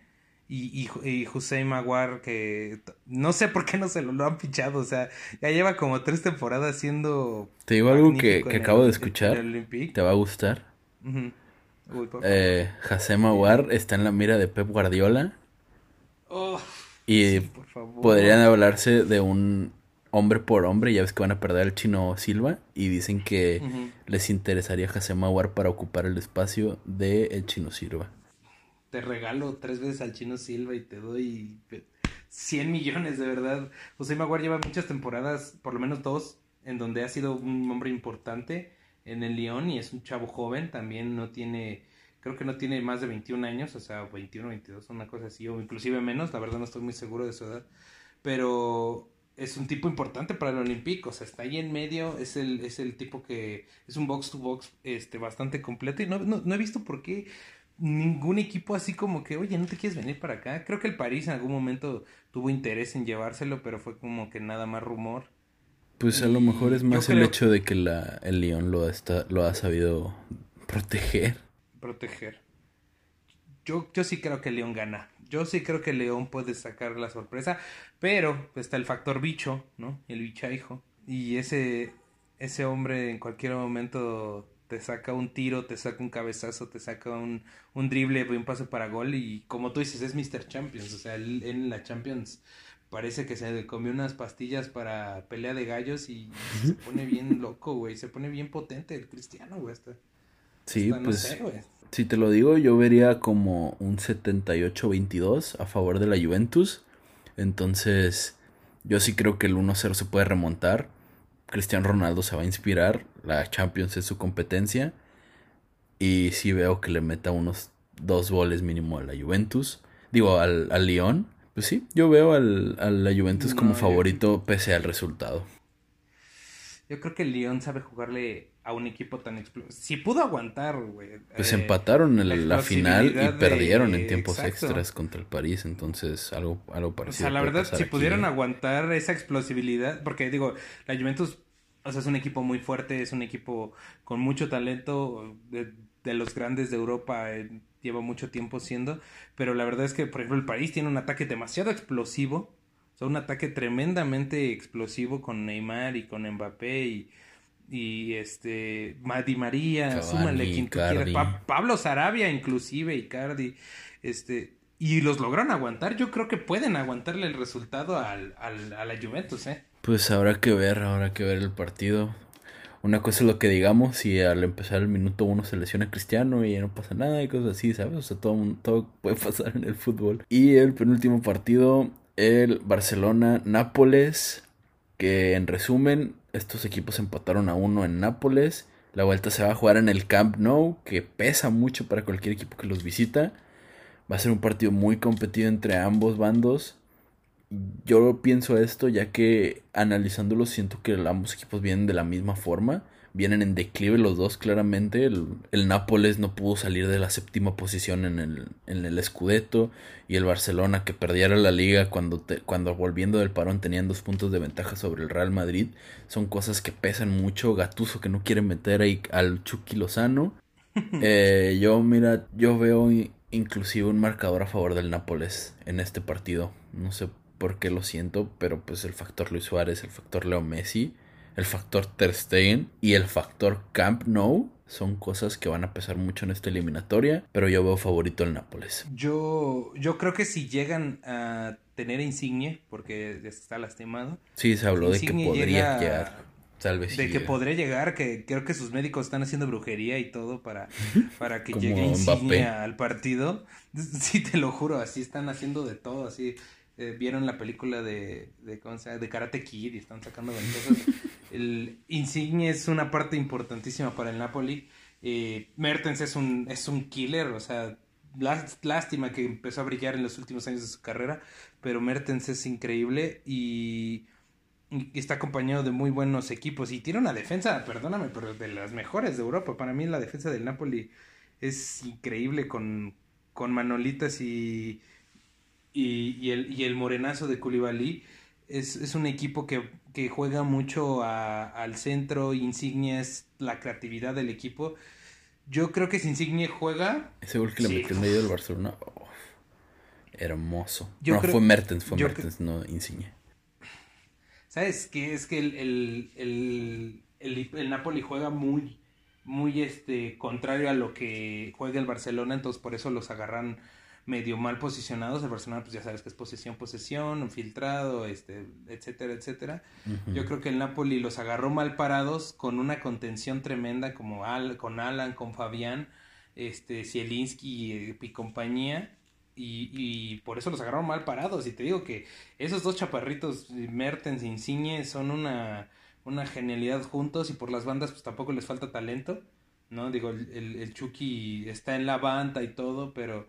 y, y, y Hussein Maguar que no sé por qué no se lo, lo, han fichado, o sea, ya lleva como tres temporadas siendo... Te digo algo que, que acabo el, de escuchar, te va a gustar. Uh -huh. Uy, eh, está en la mira de Pep Guardiola. Oh, y sí, podrían hablarse de un hombre por hombre, ya ves que van a perder al chino Silva y dicen que uh -huh. les interesaría Hussein Maguar para ocupar el espacio de el chino Silva te regalo tres veces al Chino Silva y te doy 100 millones, de verdad. José Maguire lleva muchas temporadas, por lo menos dos, en donde ha sido un hombre importante en el Lyon y es un chavo joven, también no tiene, creo que no tiene más de 21 años, o sea, 21, 22, una cosa así, o inclusive menos, la verdad no estoy muy seguro de su edad, pero es un tipo importante para el Olympique, o sea, está ahí en medio, es el, es el tipo que es un box to box este, bastante completo y no, no, no he visto por qué ningún equipo así como que, oye, ¿no te quieres venir para acá? Creo que el París en algún momento tuvo interés en llevárselo, pero fue como que nada más rumor. Pues a lo mejor es más el creo... hecho de que la, el León lo, está, lo ha sabido proteger. Proteger. Yo, yo sí creo que el León gana. Yo sí creo que el León puede sacar la sorpresa, pero está el factor bicho, ¿no? El bichaijo. Y ese, ese hombre en cualquier momento te saca un tiro, te saca un cabezazo, te saca un, un drible un paso para gol y como tú dices es Mr. Champions, o sea, él, en la Champions parece que se comió unas pastillas para pelea de gallos y se pone bien loco, güey, se pone bien potente el cristiano, güey, hasta, Sí, hasta, pues no sé, si te lo digo, yo vería como un 78-22 a favor de la Juventus, entonces yo sí creo que el 1-0 se puede remontar. Cristiano Ronaldo se va a inspirar, la Champions es su competencia. Y sí veo que le meta unos dos goles mínimo a la Juventus, digo al, al Lyon, pues sí, yo veo al, a la Juventus no, como favorito yo... pese al resultado. Yo creo que el Lyon sabe jugarle a un equipo tan explosivo. Si pudo aguantar, güey. Pues eh, empataron en la, la final y de... perdieron en tiempos Exacto. extras contra el París, entonces algo, algo parecido. O sea, la verdad, si aquí. pudieron aguantar esa explosibilidad, porque digo, la Juventus, o sea, es un equipo muy fuerte, es un equipo con mucho talento, de, de los grandes de Europa, eh, lleva mucho tiempo siendo, pero la verdad es que, por ejemplo, el París tiene un ataque demasiado explosivo, o sea, un ataque tremendamente explosivo con Neymar y con Mbappé y y este Madi María, Cavani, súmale quien tú quieras, pa Pablo Sarabia inclusive, Icardi, este, y los lograron aguantar, yo creo que pueden aguantarle el resultado al, al, a la Juventus, eh. Pues habrá que ver, habrá que ver el partido. Una cosa es lo que digamos, si al empezar el minuto uno se lesiona Cristiano y ya no pasa nada y cosas así, ¿sabes? O sea, todo, todo puede [laughs] pasar en el fútbol. Y el penúltimo partido, el Barcelona-Nápoles, que en resumen estos equipos empataron a uno en Nápoles. La vuelta se va a jugar en el Camp Nou, que pesa mucho para cualquier equipo que los visita. Va a ser un partido muy competido entre ambos bandos. Yo pienso esto ya que analizándolo siento que ambos equipos vienen de la misma forma vienen en declive los dos claramente. El, el, Nápoles no pudo salir de la séptima posición en el, en el Scudetto y el Barcelona que perdiera la liga cuando, te, cuando volviendo del parón tenían dos puntos de ventaja sobre el Real Madrid. Son cosas que pesan mucho. Gatuso que no quiere meter ahí al Chucky Lozano. [laughs] eh, yo, mira, yo veo inclusive un marcador a favor del Nápoles en este partido. No sé por qué lo siento, pero pues el factor Luis Suárez, el factor Leo Messi el factor Ter Stegen y el factor Camp Nou son cosas que van a pesar mucho en esta eliminatoria, pero yo veo favorito el Nápoles. Yo, yo creo que si llegan a tener Insigne, porque está lastimado. Sí, se habló de que podría llega... llegar. de que podría llegar, que creo que sus médicos están haciendo brujería y todo para, [laughs] para que llegue Insigne al partido. [laughs] Sí, te lo juro, así están haciendo de todo, así eh, vieron la película de, de, ¿cómo se llama? de Karate Kid y están sacando ventajas. [laughs] el Insigne es una parte importantísima para el Napoli. Eh, Mertens es un, es un killer, o sea, lástima que empezó a brillar en los últimos años de su carrera, pero Mertens es increíble y y está acompañado de muy buenos equipos y tiene una defensa, perdóname, pero de las mejores de Europa. Para mí la defensa del Napoli es increíble con, con Manolitas y, y, el, y el morenazo de Koulibaly. Es, es un equipo que, que juega mucho al centro, Insigne es la creatividad del equipo. Yo creo que si Insigne juega... Ese gol que le metió en medio del Barcelona, oh, hermoso. no, fue Mertens, fue Mertens, no Insigne. ¿Sabes qué? Es que el, el, el, Napoli juega muy, muy este, contrario a lo que juega el Barcelona, entonces por eso los agarran medio mal posicionados. El Barcelona, pues ya sabes que es posesión, posesión, filtrado, este, etcétera, etcétera. Yo creo que el Napoli los agarró mal parados con una contención tremenda como Al, con Alan, con Fabián, este, Zielinski y compañía y, por eso los agarraron mal parados. Y te digo que esos dos chaparritos, Mertens e Insigne, son una, una genialidad juntos y por las bandas pues tampoco les falta talento, ¿no? Digo, el, el, Chucky está en la banda y todo, pero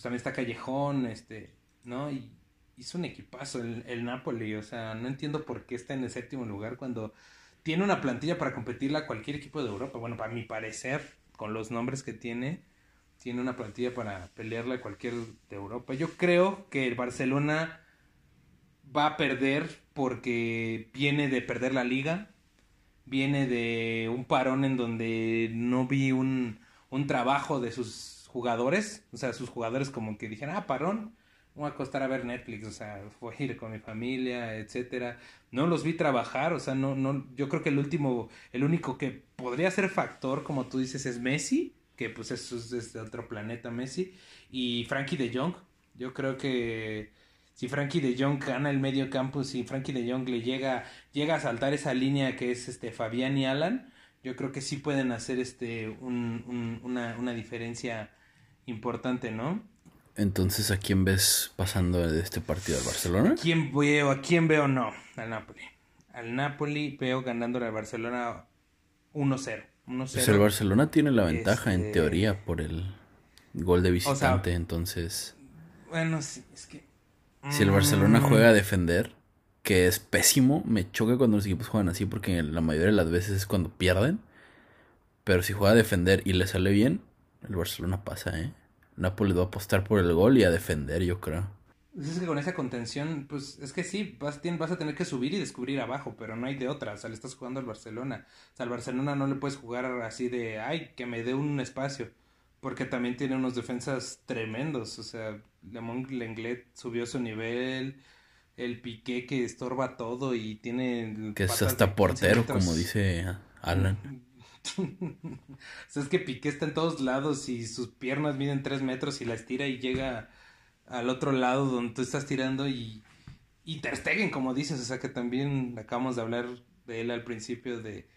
pues también está Callejón, este, ¿no? Y hizo un equipazo el, Napoli, o sea, no entiendo por qué está en el séptimo lugar cuando tiene una plantilla para competirla a cualquier equipo de Europa. Bueno, para mi parecer, con los nombres que tiene, tiene una plantilla para pelearla a cualquier de Europa. Yo creo que el Barcelona va a perder porque viene de perder la liga, viene de un parón en donde no vi un, un trabajo de sus jugadores, o sea, sus jugadores como que dijeron, ah, parón, voy a acostar a ver Netflix, o sea, [laughs] voy a ir con mi familia, etcétera. No los vi trabajar, o sea, no, no, yo creo que el último, el único que podría ser factor, como tú dices, es Messi, que pues eso es de otro planeta Messi, y Frankie de Jong. Yo creo que si Frankie de Jong gana el medio campo, si Frankie de Jong le llega, llega a saltar esa línea que es este Fabián y Alan, yo creo que sí pueden hacer este un, una, una diferencia importante, ¿no? Entonces, ¿a quién ves pasando de este partido al Barcelona? ¿Quién veo? ¿A quién veo? No, al Napoli. Al Napoli veo ganándole al Barcelona 1-0. Pues el Barcelona tiene la ventaja en este, teoría por el gol de visitante, entonces... Bueno, sí, es que... Si el Barcelona mm. juega a defender, que es pésimo, me choca cuando los equipos juegan así porque la mayoría de las veces es cuando pierden. Pero si juega a defender y le sale bien, el Barcelona pasa, ¿eh? Napoli va a apostar por el gol y a defender, yo creo. Es que con esa contención, pues es que sí, vas, vas a tener que subir y descubrir abajo, pero no hay de otra. O sea, le estás jugando al Barcelona. O sea, al Barcelona no le puedes jugar así de, ay, que me dé un espacio. Porque también tiene unos defensas tremendos. O sea, Lemon Lenglet subió su nivel. El Piqué que estorba todo y tiene. Que es hasta portero, como dice Alan. [laughs] o sea, es que Piqué está en todos lados y sus piernas miden tres metros y la estira y llega al otro lado donde tú estás tirando y, y Ter como dices, o sea que también acabamos de hablar de él al principio de,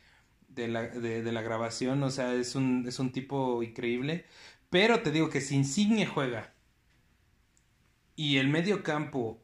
de, la, de, la grabación, o sea, es un, es un tipo increíble, pero te digo que si Insigne juega y el medio campo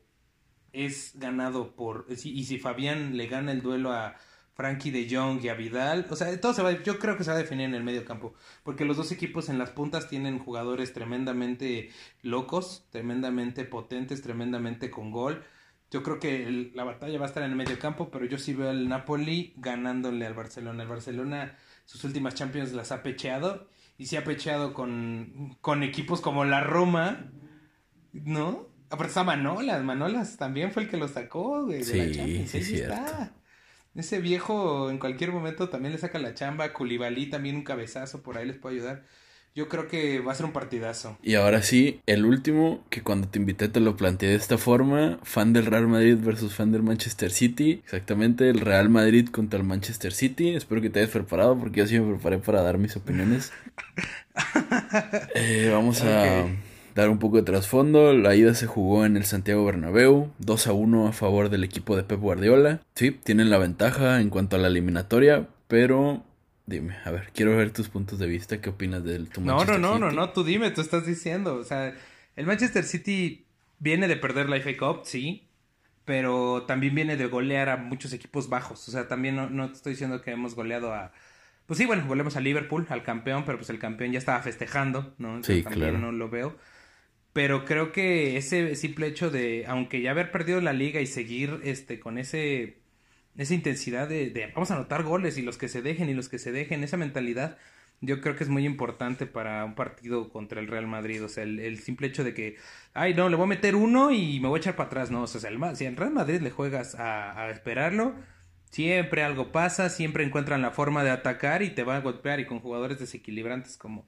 es ganado por, y si Fabián le gana el duelo a, Frankie de Jong y a Vidal. O sea, todo se va, yo creo que se va a definir en el medio campo. Porque los dos equipos en las puntas tienen jugadores tremendamente locos, tremendamente potentes, tremendamente con gol. Yo creo que la batalla va a estar en el medio campo, pero yo sí veo al Napoli ganándole al Barcelona. El Barcelona, sus últimas Champions las ha pecheado. Y se ha pecheado con, con equipos como la Roma, ¿no? Aparte está Manolas, Manolas también fue el que lo sacó de, la Champions. Sí, sí, ese viejo en cualquier momento también le saca la chamba. Culibalí también un cabezazo, por ahí les puedo ayudar. Yo creo que va a ser un partidazo. Y ahora sí, el último, que cuando te invité te lo planteé de esta forma. Fan del Real Madrid versus fan del Manchester City. Exactamente, el Real Madrid contra el Manchester City. Espero que te hayas preparado porque yo sí me preparé para dar mis opiniones. [laughs] Eh, vamos a dar un poco de trasfondo, la ida se jugó en el Santiago Bernabéu, 2 a 1 a favor del equipo de Pep Guardiola. Sí, tienen la ventaja en cuanto a la eliminatoria, pero dime, a ver, quiero ver tus puntos de vista, ¿qué opinas del tu No, no, no, no, no, tú dime, tú estás diciendo, o sea, el Manchester City viene de perder la FA Cup, sí, pero también viene de golear a muchos equipos bajos, o sea, también no, no estoy diciendo que hemos goleado a pues sí, bueno, volvemos a Liverpool, al campeón, pero pues el campeón ya estaba festejando, ¿no? sí, claro. no lo veo. Pero creo que ese simple hecho de, aunque ya haber perdido la liga y seguir este con ese esa intensidad de, de vamos a anotar goles y los que se dejen y los que se dejen, esa mentalidad yo creo que es muy importante para un partido contra el Real Madrid. O sea, el, simple hecho de que, ay, no, le voy a meter uno y me voy a echar para atrás. No, o sea, el, si al Real Madrid le juegas a, a, esperarlo, siempre algo pasa, siempre encuentran la forma de atacar y te van a golpear. Y con jugadores desequilibrantes como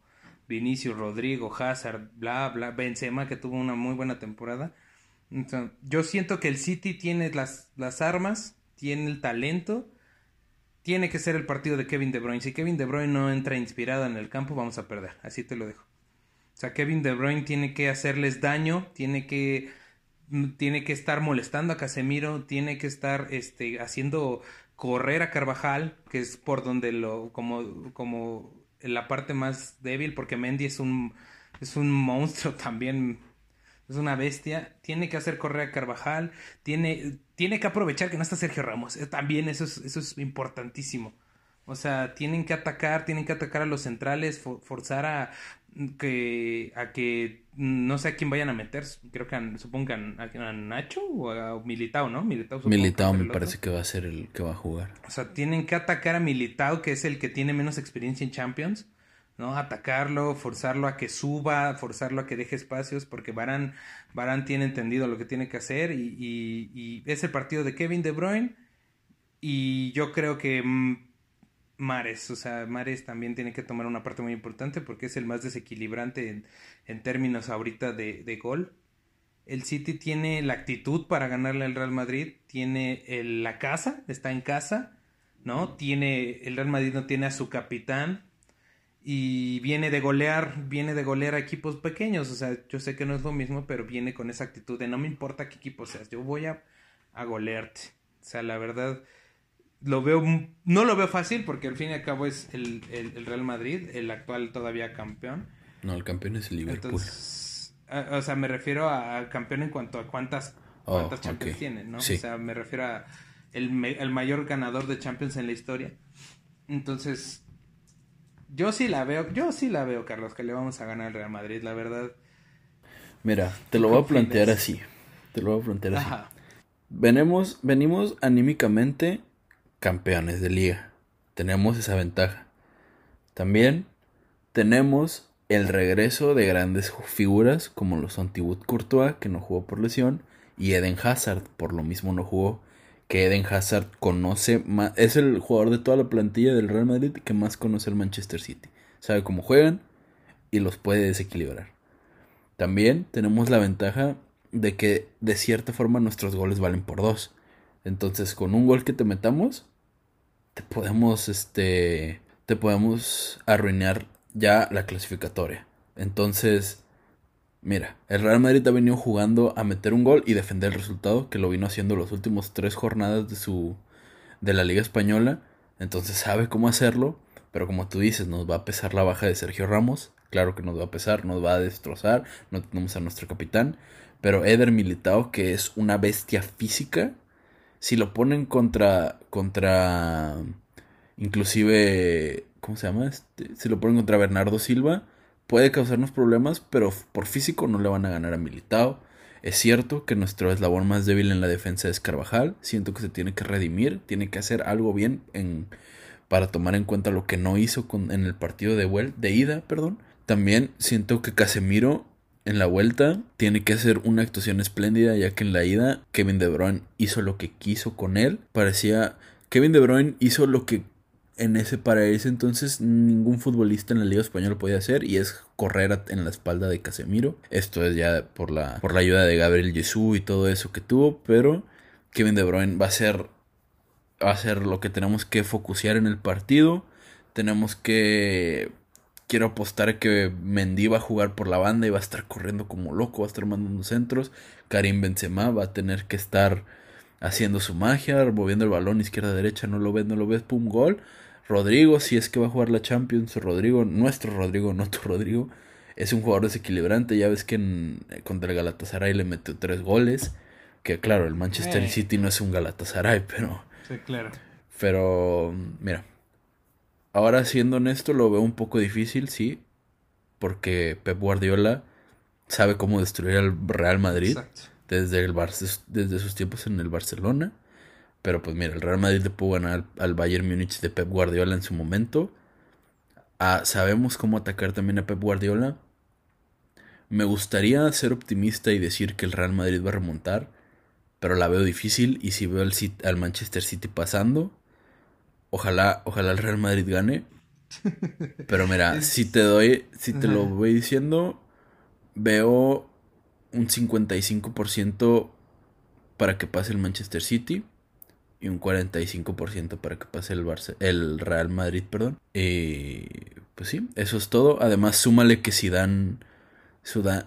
Vinicius, Rodrigo, Hazard, bla, bla, Benzema, que tuvo una muy buena temporada. Yo siento que el City tiene las, las armas, tiene el talento tiene que ser el partido de Kevin De Bruyne. Si Kevin De Bruyne no entra inspirado en el campo, vamos a perder. Así te lo dejo. O sea, Kevin De Bruyne tiene que hacerles daño, tiene que mm, tiene que estar molestando a Casemiro, tiene que estar este haciendo correr a Carvajal, que es por donde lo como como la parte más débil porque Mendy es un es un monstruo [laughs] también es una bestia, tiene que hacer correr a Carvajal, tiene, tiene que aprovechar que no está Sergio Ramos, eh, también eso es, eso es importantísimo. O sea, tienen que atacar, tienen que atacar a los centrales, forzar a que, a que no sé a quién vayan a meter, creo que supongan a, Nacho o a Militao, ¿no? Militao, Militao me parece que va a ser el que va a jugar. O sea, tienen que atacar a Militao, que es el que tiene menos experiencia en Champions ¿no? Atacarlo, forzarlo a que suba, forzarlo a que deje espacios, porque Barán, Barán tiene entendido lo que tiene que hacer y, y, es el partido de Kevin De Bruyne y yo creo que mm, Mares, o sea, Mares también tiene que tomar una parte muy importante porque es el más desequilibrante en, en términos ahorita de, de, gol. El City tiene la actitud para ganarle al Real Madrid, tiene la casa, está en casa, ¿no? Tiene, el Real Madrid no tiene a su capitán, y viene de golear, viene de golear a equipos pequeños, o sea, yo sé que no es lo mismo, pero viene con esa actitud de no me importa qué equipo seas, yo voy a, a golearte. O sea, la verdad, lo veo, no lo veo fácil porque al fin y al cabo es el, el, Real Madrid, el actual todavía campeón. No, el campeón es el Liverpool. o sea, me refiero a, campeón en cuanto a cuántas, oh, cuántas Champions tiene, ¿no? O sea, me refiero a el, el mayor ganador de Champions en la historia. Entonces, yo sí la veo, yo sí la veo, Carlos, que le vamos a ganar al Real Madrid, la verdad. Mira, te lo voy a plantear así. Te lo voy a plantear así. Venimos, venimos anímicamente campeones de liga. Tenemos esa ventaja. También tenemos el regreso de grandes figuras como los son Thibaut Courtois, que no jugó por lesión, y Eden Hazard, por lo mismo no jugó que Eden Hazard conoce más, es el jugador de toda la plantilla del Real Madrid que más conoce el Manchester City. Sabe cómo juegan y los puede desequilibrar. También tenemos la ventaja de que de cierta forma nuestros goles valen por dos. Entonces, con un gol que te metamos, te podemos este te podemos arruinar ya la clasificatoria. Entonces, Mira, el Real Madrid ha venido jugando a meter un gol y defender el resultado, que lo vino haciendo los últimos tres jornadas de su de la Liga Española. Entonces sabe cómo hacerlo, pero como tú dices, nos va a pesar la baja de Sergio Ramos. Claro que nos va a pesar, nos va a destrozar. No tenemos a nuestro capitán. Pero Eder Militao, que es una bestia física, si lo ponen contra. contra. inclusive. ¿Cómo se llama? Este? Si lo ponen contra Bernardo Silva puede causarnos problemas, pero por físico no le van a ganar a Militao. Es cierto que nuestro eslabón más débil en la defensa es Carvajal. Siento que se tiene que redimir, tiene que hacer algo bien en, para tomar en cuenta lo que no hizo con, en el partido de, de ida. Perdón. También siento que Casemiro en la vuelta tiene que hacer una actuación espléndida, ya que en la ida Kevin De Bruyne hizo lo que quiso con él. Parecía Kevin De Bruyne hizo lo que en ese para ese entonces ningún futbolista en la Liga Española podía hacer y es correr en la espalda de Casemiro. Esto es ya por la, por la ayuda de Gabriel Jesús y todo eso que tuvo, pero Kevin De Bruyne va a ser va a ser lo que tenemos que focusear en el partido. Tenemos que quiero apostar que Mendy va a jugar por la banda y va a estar corriendo como loco, va a estar mandando centros. Karim Benzema va a tener que estar haciendo su magia, moviendo el balón izquierda derecha, no lo ves, no lo ves, pum, gol. Rodrigo, si es que va a jugar la Champions, Rodrigo, nuestro Rodrigo, no tu Rodrigo, es un jugador desequilibrante. Ya ves que en, contra el Galatasaray le metió tres goles. Que claro, el Manchester City no es un Galatasaray, pero. Sí, claro. Pero, mira. Ahora siendo honesto, lo veo un poco difícil, sí. Porque Pep Guardiola sabe cómo destruir al Real Madrid. Desde, el desde sus tiempos en el Barcelona. Pero pues mira, el Real Madrid le pudo ganar al, Bayern Múnich de Pep Guardiola en su momento. Ah, sabemos cómo atacar también a Pep Guardiola. Me gustaría ser optimista y decir que el Real Madrid va a remontar, pero la veo difícil y si veo al, al Manchester City pasando, ojalá, ojalá el Real Madrid gane. [laughs] Pero mira, si te doy, si te lo voy diciendo, veo un 55% para que pase el Manchester City y un 45% para que pase el el Real Madrid, perdón. Y pues sí, eso es todo. Además, súmale que Zidane,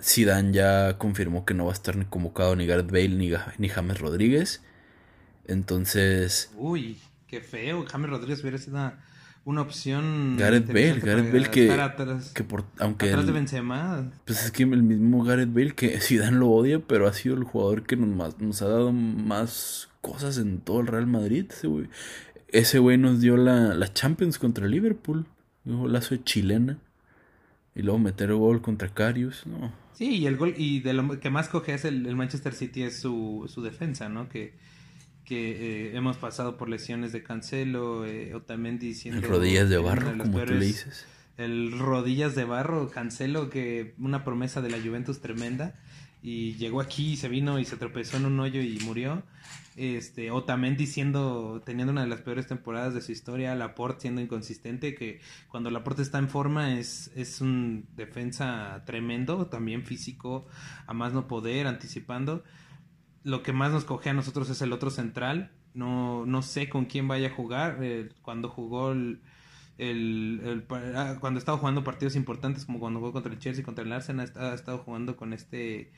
Zidane ya confirmó que no va a estar ni convocado ni Gareth Bale ni, ni James Rodríguez. Entonces... Uy, qué feo. James Rodríguez hubiera sido una una opción. Gareth Bale, Gareth Bale que, que por, aunque atrás de Benzema. Pues es que el mismo Gareth Bale que [laughs] Zidane lo odia, pero ha sido el jugador que nos, nos ha dado más cosas en todo el Real Madrid. Ese güey, ese güey nos dio la, la Champions contra el Liverpool, un golazo de chilena. Y luego meter el gol contra Carius, no. Sí, y el gol, y de lo que más coge es el, el Manchester City es su, su defensa, ¿no? Que que eh, hemos pasado por lesiones de Cancelo, eh, también diciendo... El rodillas de barro, como tú le dices. El rodillas de barro, Cancelo, que una promesa de la Juventus tremenda, y llegó aquí y se vino y se tropezó en un hoyo y murió. Este, o también diciendo, teniendo una de las peores temporadas de su historia, Laporte siendo inconsistente, que cuando Laporte está en forma es, es un defensa tremendo, también físico, a más no poder, anticipando lo que más nos coge a nosotros es el otro central. No, no sé con quién vaya a jugar. Eh, cuando jugó el, el, ah, cuando estado jugando partidos importantes, como cuando jugó contra el Chelsea, contra el Arsenal, ha, estado jugando con este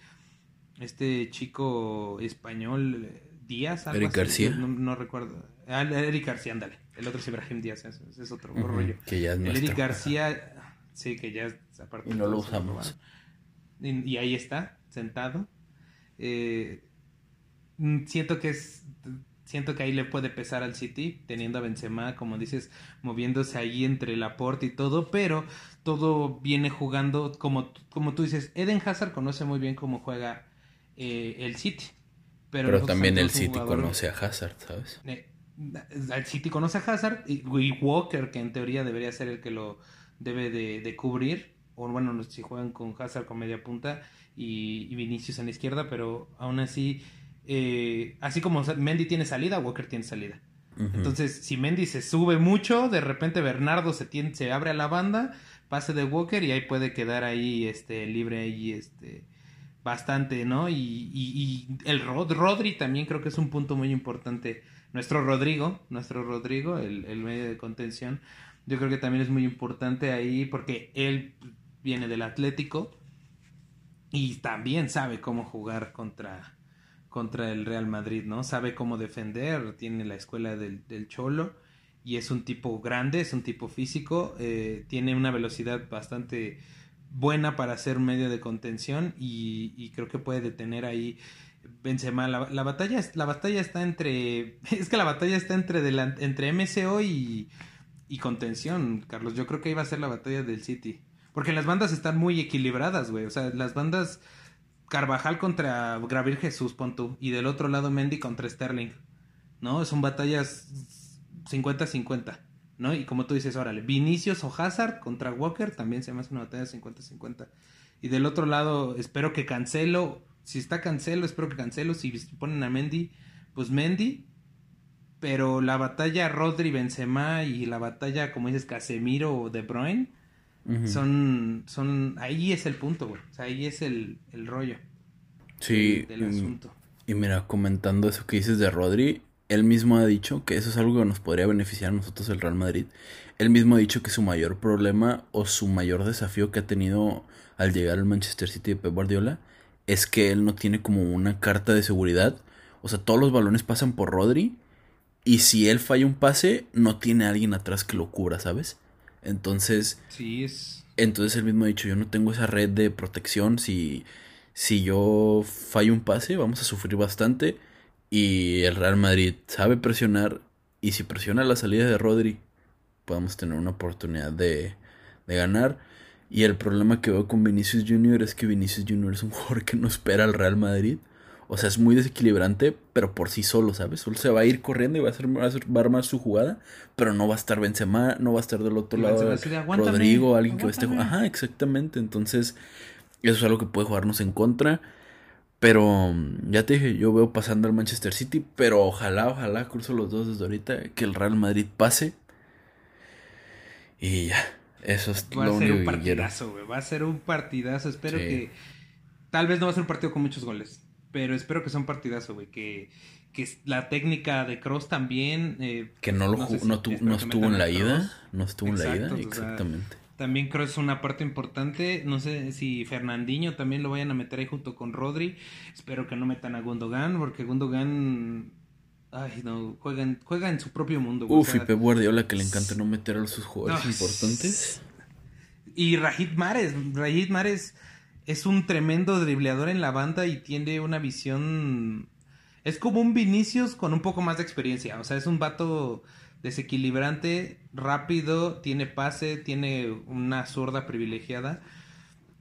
este chico español Díaz. Eric García. No, recuerdo. Ah, Eric García, ándale. El otro es Ibrahim Díaz, ese, es otro rollo. Que ya es el Eric García, sí, que ya aparte. Y no lo usamos. Y, y, ahí está, sentado. Eh, siento que es siento que ahí le puede pesar al City teniendo a Benzema como dices moviéndose ahí entre el aporte y todo pero todo viene jugando como como tú dices Eden Hazard conoce muy bien cómo juega eh, el City pero, también el City conoce a Hazard sabes eh, el City conoce a Hazard y, Walker que en teoría debería ser el que lo debe de, cubrir o bueno si juegan con Hazard con media punta y, y Vinicius en la izquierda pero aún así eh, así como Mendy tiene salida, Walker tiene salida. Entonces, si Mendy se sube mucho, de repente Bernardo se, tiene, se abre a la banda, pase de Walker y ahí puede quedar ahí este, libre ahí este, bastante, ¿no? Y, y, el Rod, Rodri también creo que es un punto muy importante. Nuestro Rodrigo, nuestro Rodrigo, el, el medio de contención, yo creo que también es muy importante ahí porque él viene del Atlético y también sabe cómo jugar contra contra el Real Madrid, ¿no? Sabe cómo defender, tiene la escuela del, Cholo y es un tipo grande, es un tipo físico, eh, tiene una velocidad bastante buena para ser medio de contención y, creo que puede detener ahí Benzema. La, la, batalla, la batalla está entre, [laughs] es que la batalla está entre, entre MCO y, y contención, Carlos. Yo creo que va a ser la batalla del City. Porque las bandas están muy equilibradas, güey. O sea, las bandas Carvajal contra Gravir Jesús, pon Y del otro lado Mendy contra Sterling. ¿No? Son batallas 50-50. ¿No? Y como tú dices, órale, Vinicius o Hazard contra Walker también se me hace una batalla 50-50. Y del otro lado, espero que Cancelo, si está Cancelo, espero que Cancelo, si ponen a Mendy, pues Mendy. Pero la batalla Rodri Benzema y la batalla, como dices, Casemiro o De Bruyne, son, son, ahí es el punto, güey. O sea, ahí es el, el rollo. Sí. Del, asunto. Y mira, comentando eso que dices de Rodri, él mismo ha dicho que eso es algo que nos podría beneficiar a nosotros el Real Madrid. Él mismo ha dicho que su mayor problema o su mayor desafío que ha tenido al llegar al Manchester City de Pep Guardiola es que él no tiene como una carta de seguridad. O sea, todos los balones pasan por Rodri y si él falla un pase, no tiene alguien atrás que lo cubra, ¿sabes? Entonces. Sí, es. Entonces él mismo ha dicho: Yo no tengo esa red de protección. Si, si yo fallo un pase, vamos a sufrir bastante. Y el Real Madrid sabe presionar. Y si presiona la salida de Rodri, podemos tener una oportunidad de, de ganar. Y el problema que veo con Vinicius Jr. es que Vinicius Jr. es un jugador que no espera al Real Madrid. O sea, es muy desequilibrante, pero por sí solo, ¿sabes? Solo se va a ir corriendo y va a, hacer, va a armar su jugada, pero no va a estar Benzema, no va a estar del otro lado Rodrigo, alguien que esté... Ajá, exactamente. Entonces, eso es algo que puede jugarnos en contra. Pero ya te dije, yo veo pasando al Manchester City, pero ojalá, ojalá, cruzo los dos desde ahorita, que el Real Madrid pase. Y ya, eso es va lo a ser un partidazo, güey. Va a ser un partidazo. Espero que. Tal vez no va a ser un partido con muchos goles. Pero espero que sea un partidazo, güey. Que, que la técnica de Cross también. Eh, que no lo no, no, estuvo en la ida. No estuvo en la ida, exactamente. también creo es una parte importante. No sé si Fernandinho también lo vayan a meter ahí junto con Rodri. Espero que no metan a Gundogan, porque Gundogan Ay, no, juegan, juega en su propio mundo. Uf, y Pep Guardiola que le encanta no meter a sus jugadores importantes. Y Rajit Mares, Rajit Mares es un tremendo dribleador en la banda y tiene una visión... Es como un Vinicius con un poco más de experiencia. O sea, es un vato desequilibrante, rápido, tiene pase, tiene una zurda privilegiada.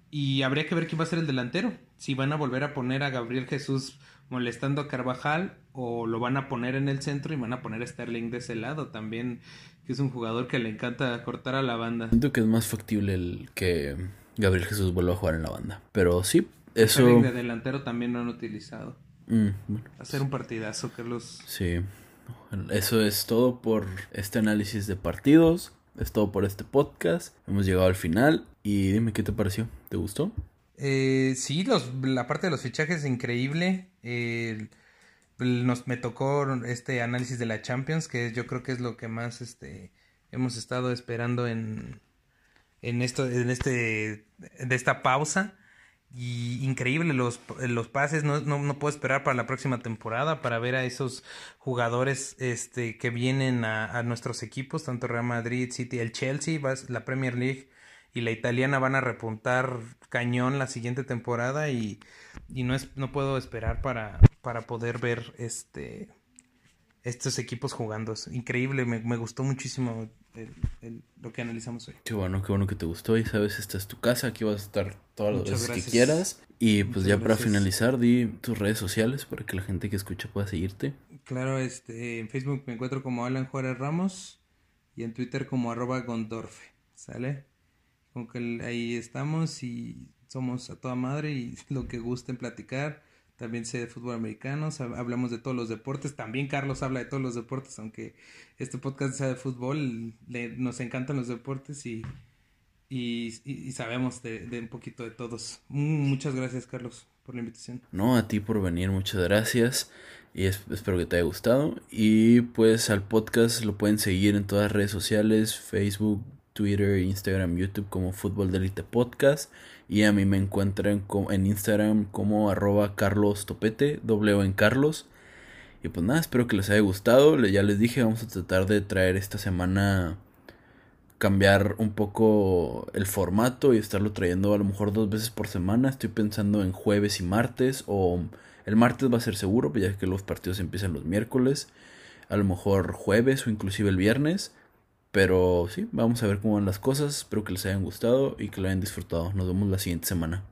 Y habría que ver quién va a ser el delantero. Si van a volver a poner a Gabriel Jesús molestando a Carvajal o lo van a poner en el centro y van a poner a Sterling de ese lado también, que es un jugador que le encanta cortar a la banda. Siento que es más factible el que Gabriel Jesús vuelva a jugar en la banda, pero sí, eso... Sterling de delantero también lo han utilizado. Mm, Hacer un partidazo, Carlos. Sí, eso es todo por este análisis de partidos. Es todo por este podcast. Hemos llegado al final. Y dime qué te pareció. ¿Te gustó? Eh, sí, los, la parte de los fichajes es increíble. nos, me tocó este análisis de la Champions, que yo creo que es lo que más este, hemos estado esperando en, en, esto, en este, de esta pausa. Y increíble los, los pases, no, no, no, puedo esperar para la próxima temporada para ver a esos jugadores este, que vienen a, nuestros equipos, tanto Real Madrid, City, el Chelsea, la Premier League y la italiana van a repuntar cañón la siguiente temporada y, y no, es, no puedo esperar para, para poder ver este estos equipos jugando. Es increíble, me, me gustó muchísimo lo que analizamos hoy. Qué bueno, qué bueno que te gustó y sabes, esta es tu casa, aquí vas a estar todas las veces que quieras. Y pues ya para finalizar, di tus redes sociales para que la gente que escucha pueda seguirte. Claro, este, en Facebook me encuentro como Alan Juárez Ramos y en Twitter como arroba Gondorfe, ¿sale? Como que ahí estamos y somos a toda madre y [laughs] lo que gusten platicar. También sé de fútbol americano, hablamos de todos los deportes. También Carlos habla de todos los deportes, aunque este podcast sea de fútbol, nos encantan los deportes y, y, sabemos de, de, un poquito de todos. Muchas gracias, Carlos, por la invitación. No, a ti por venir, muchas gracias. Y espero que te haya gustado. Y pues al podcast lo pueden seguir en todas las redes sociales, Facebook, Twitter, Instagram, YouTube como Fútbol de Podcast. Y a mí me encuentran en Instagram como arroba Carlos Topete, doble en Carlos. Y pues nada, espero que les haya gustado. Ya les dije, vamos a tratar de traer esta semana cambiar un poco el formato y estarlo trayendo a lo mejor dos veces por semana. Estoy pensando en jueves y martes o el martes va a ser seguro, ya que los partidos empiezan los miércoles. A lo mejor jueves o inclusive el viernes. Pero sí, vamos a ver cómo van las cosas. Espero que les hayan gustado y que lo hayan disfrutado. Nos vemos la siguiente semana.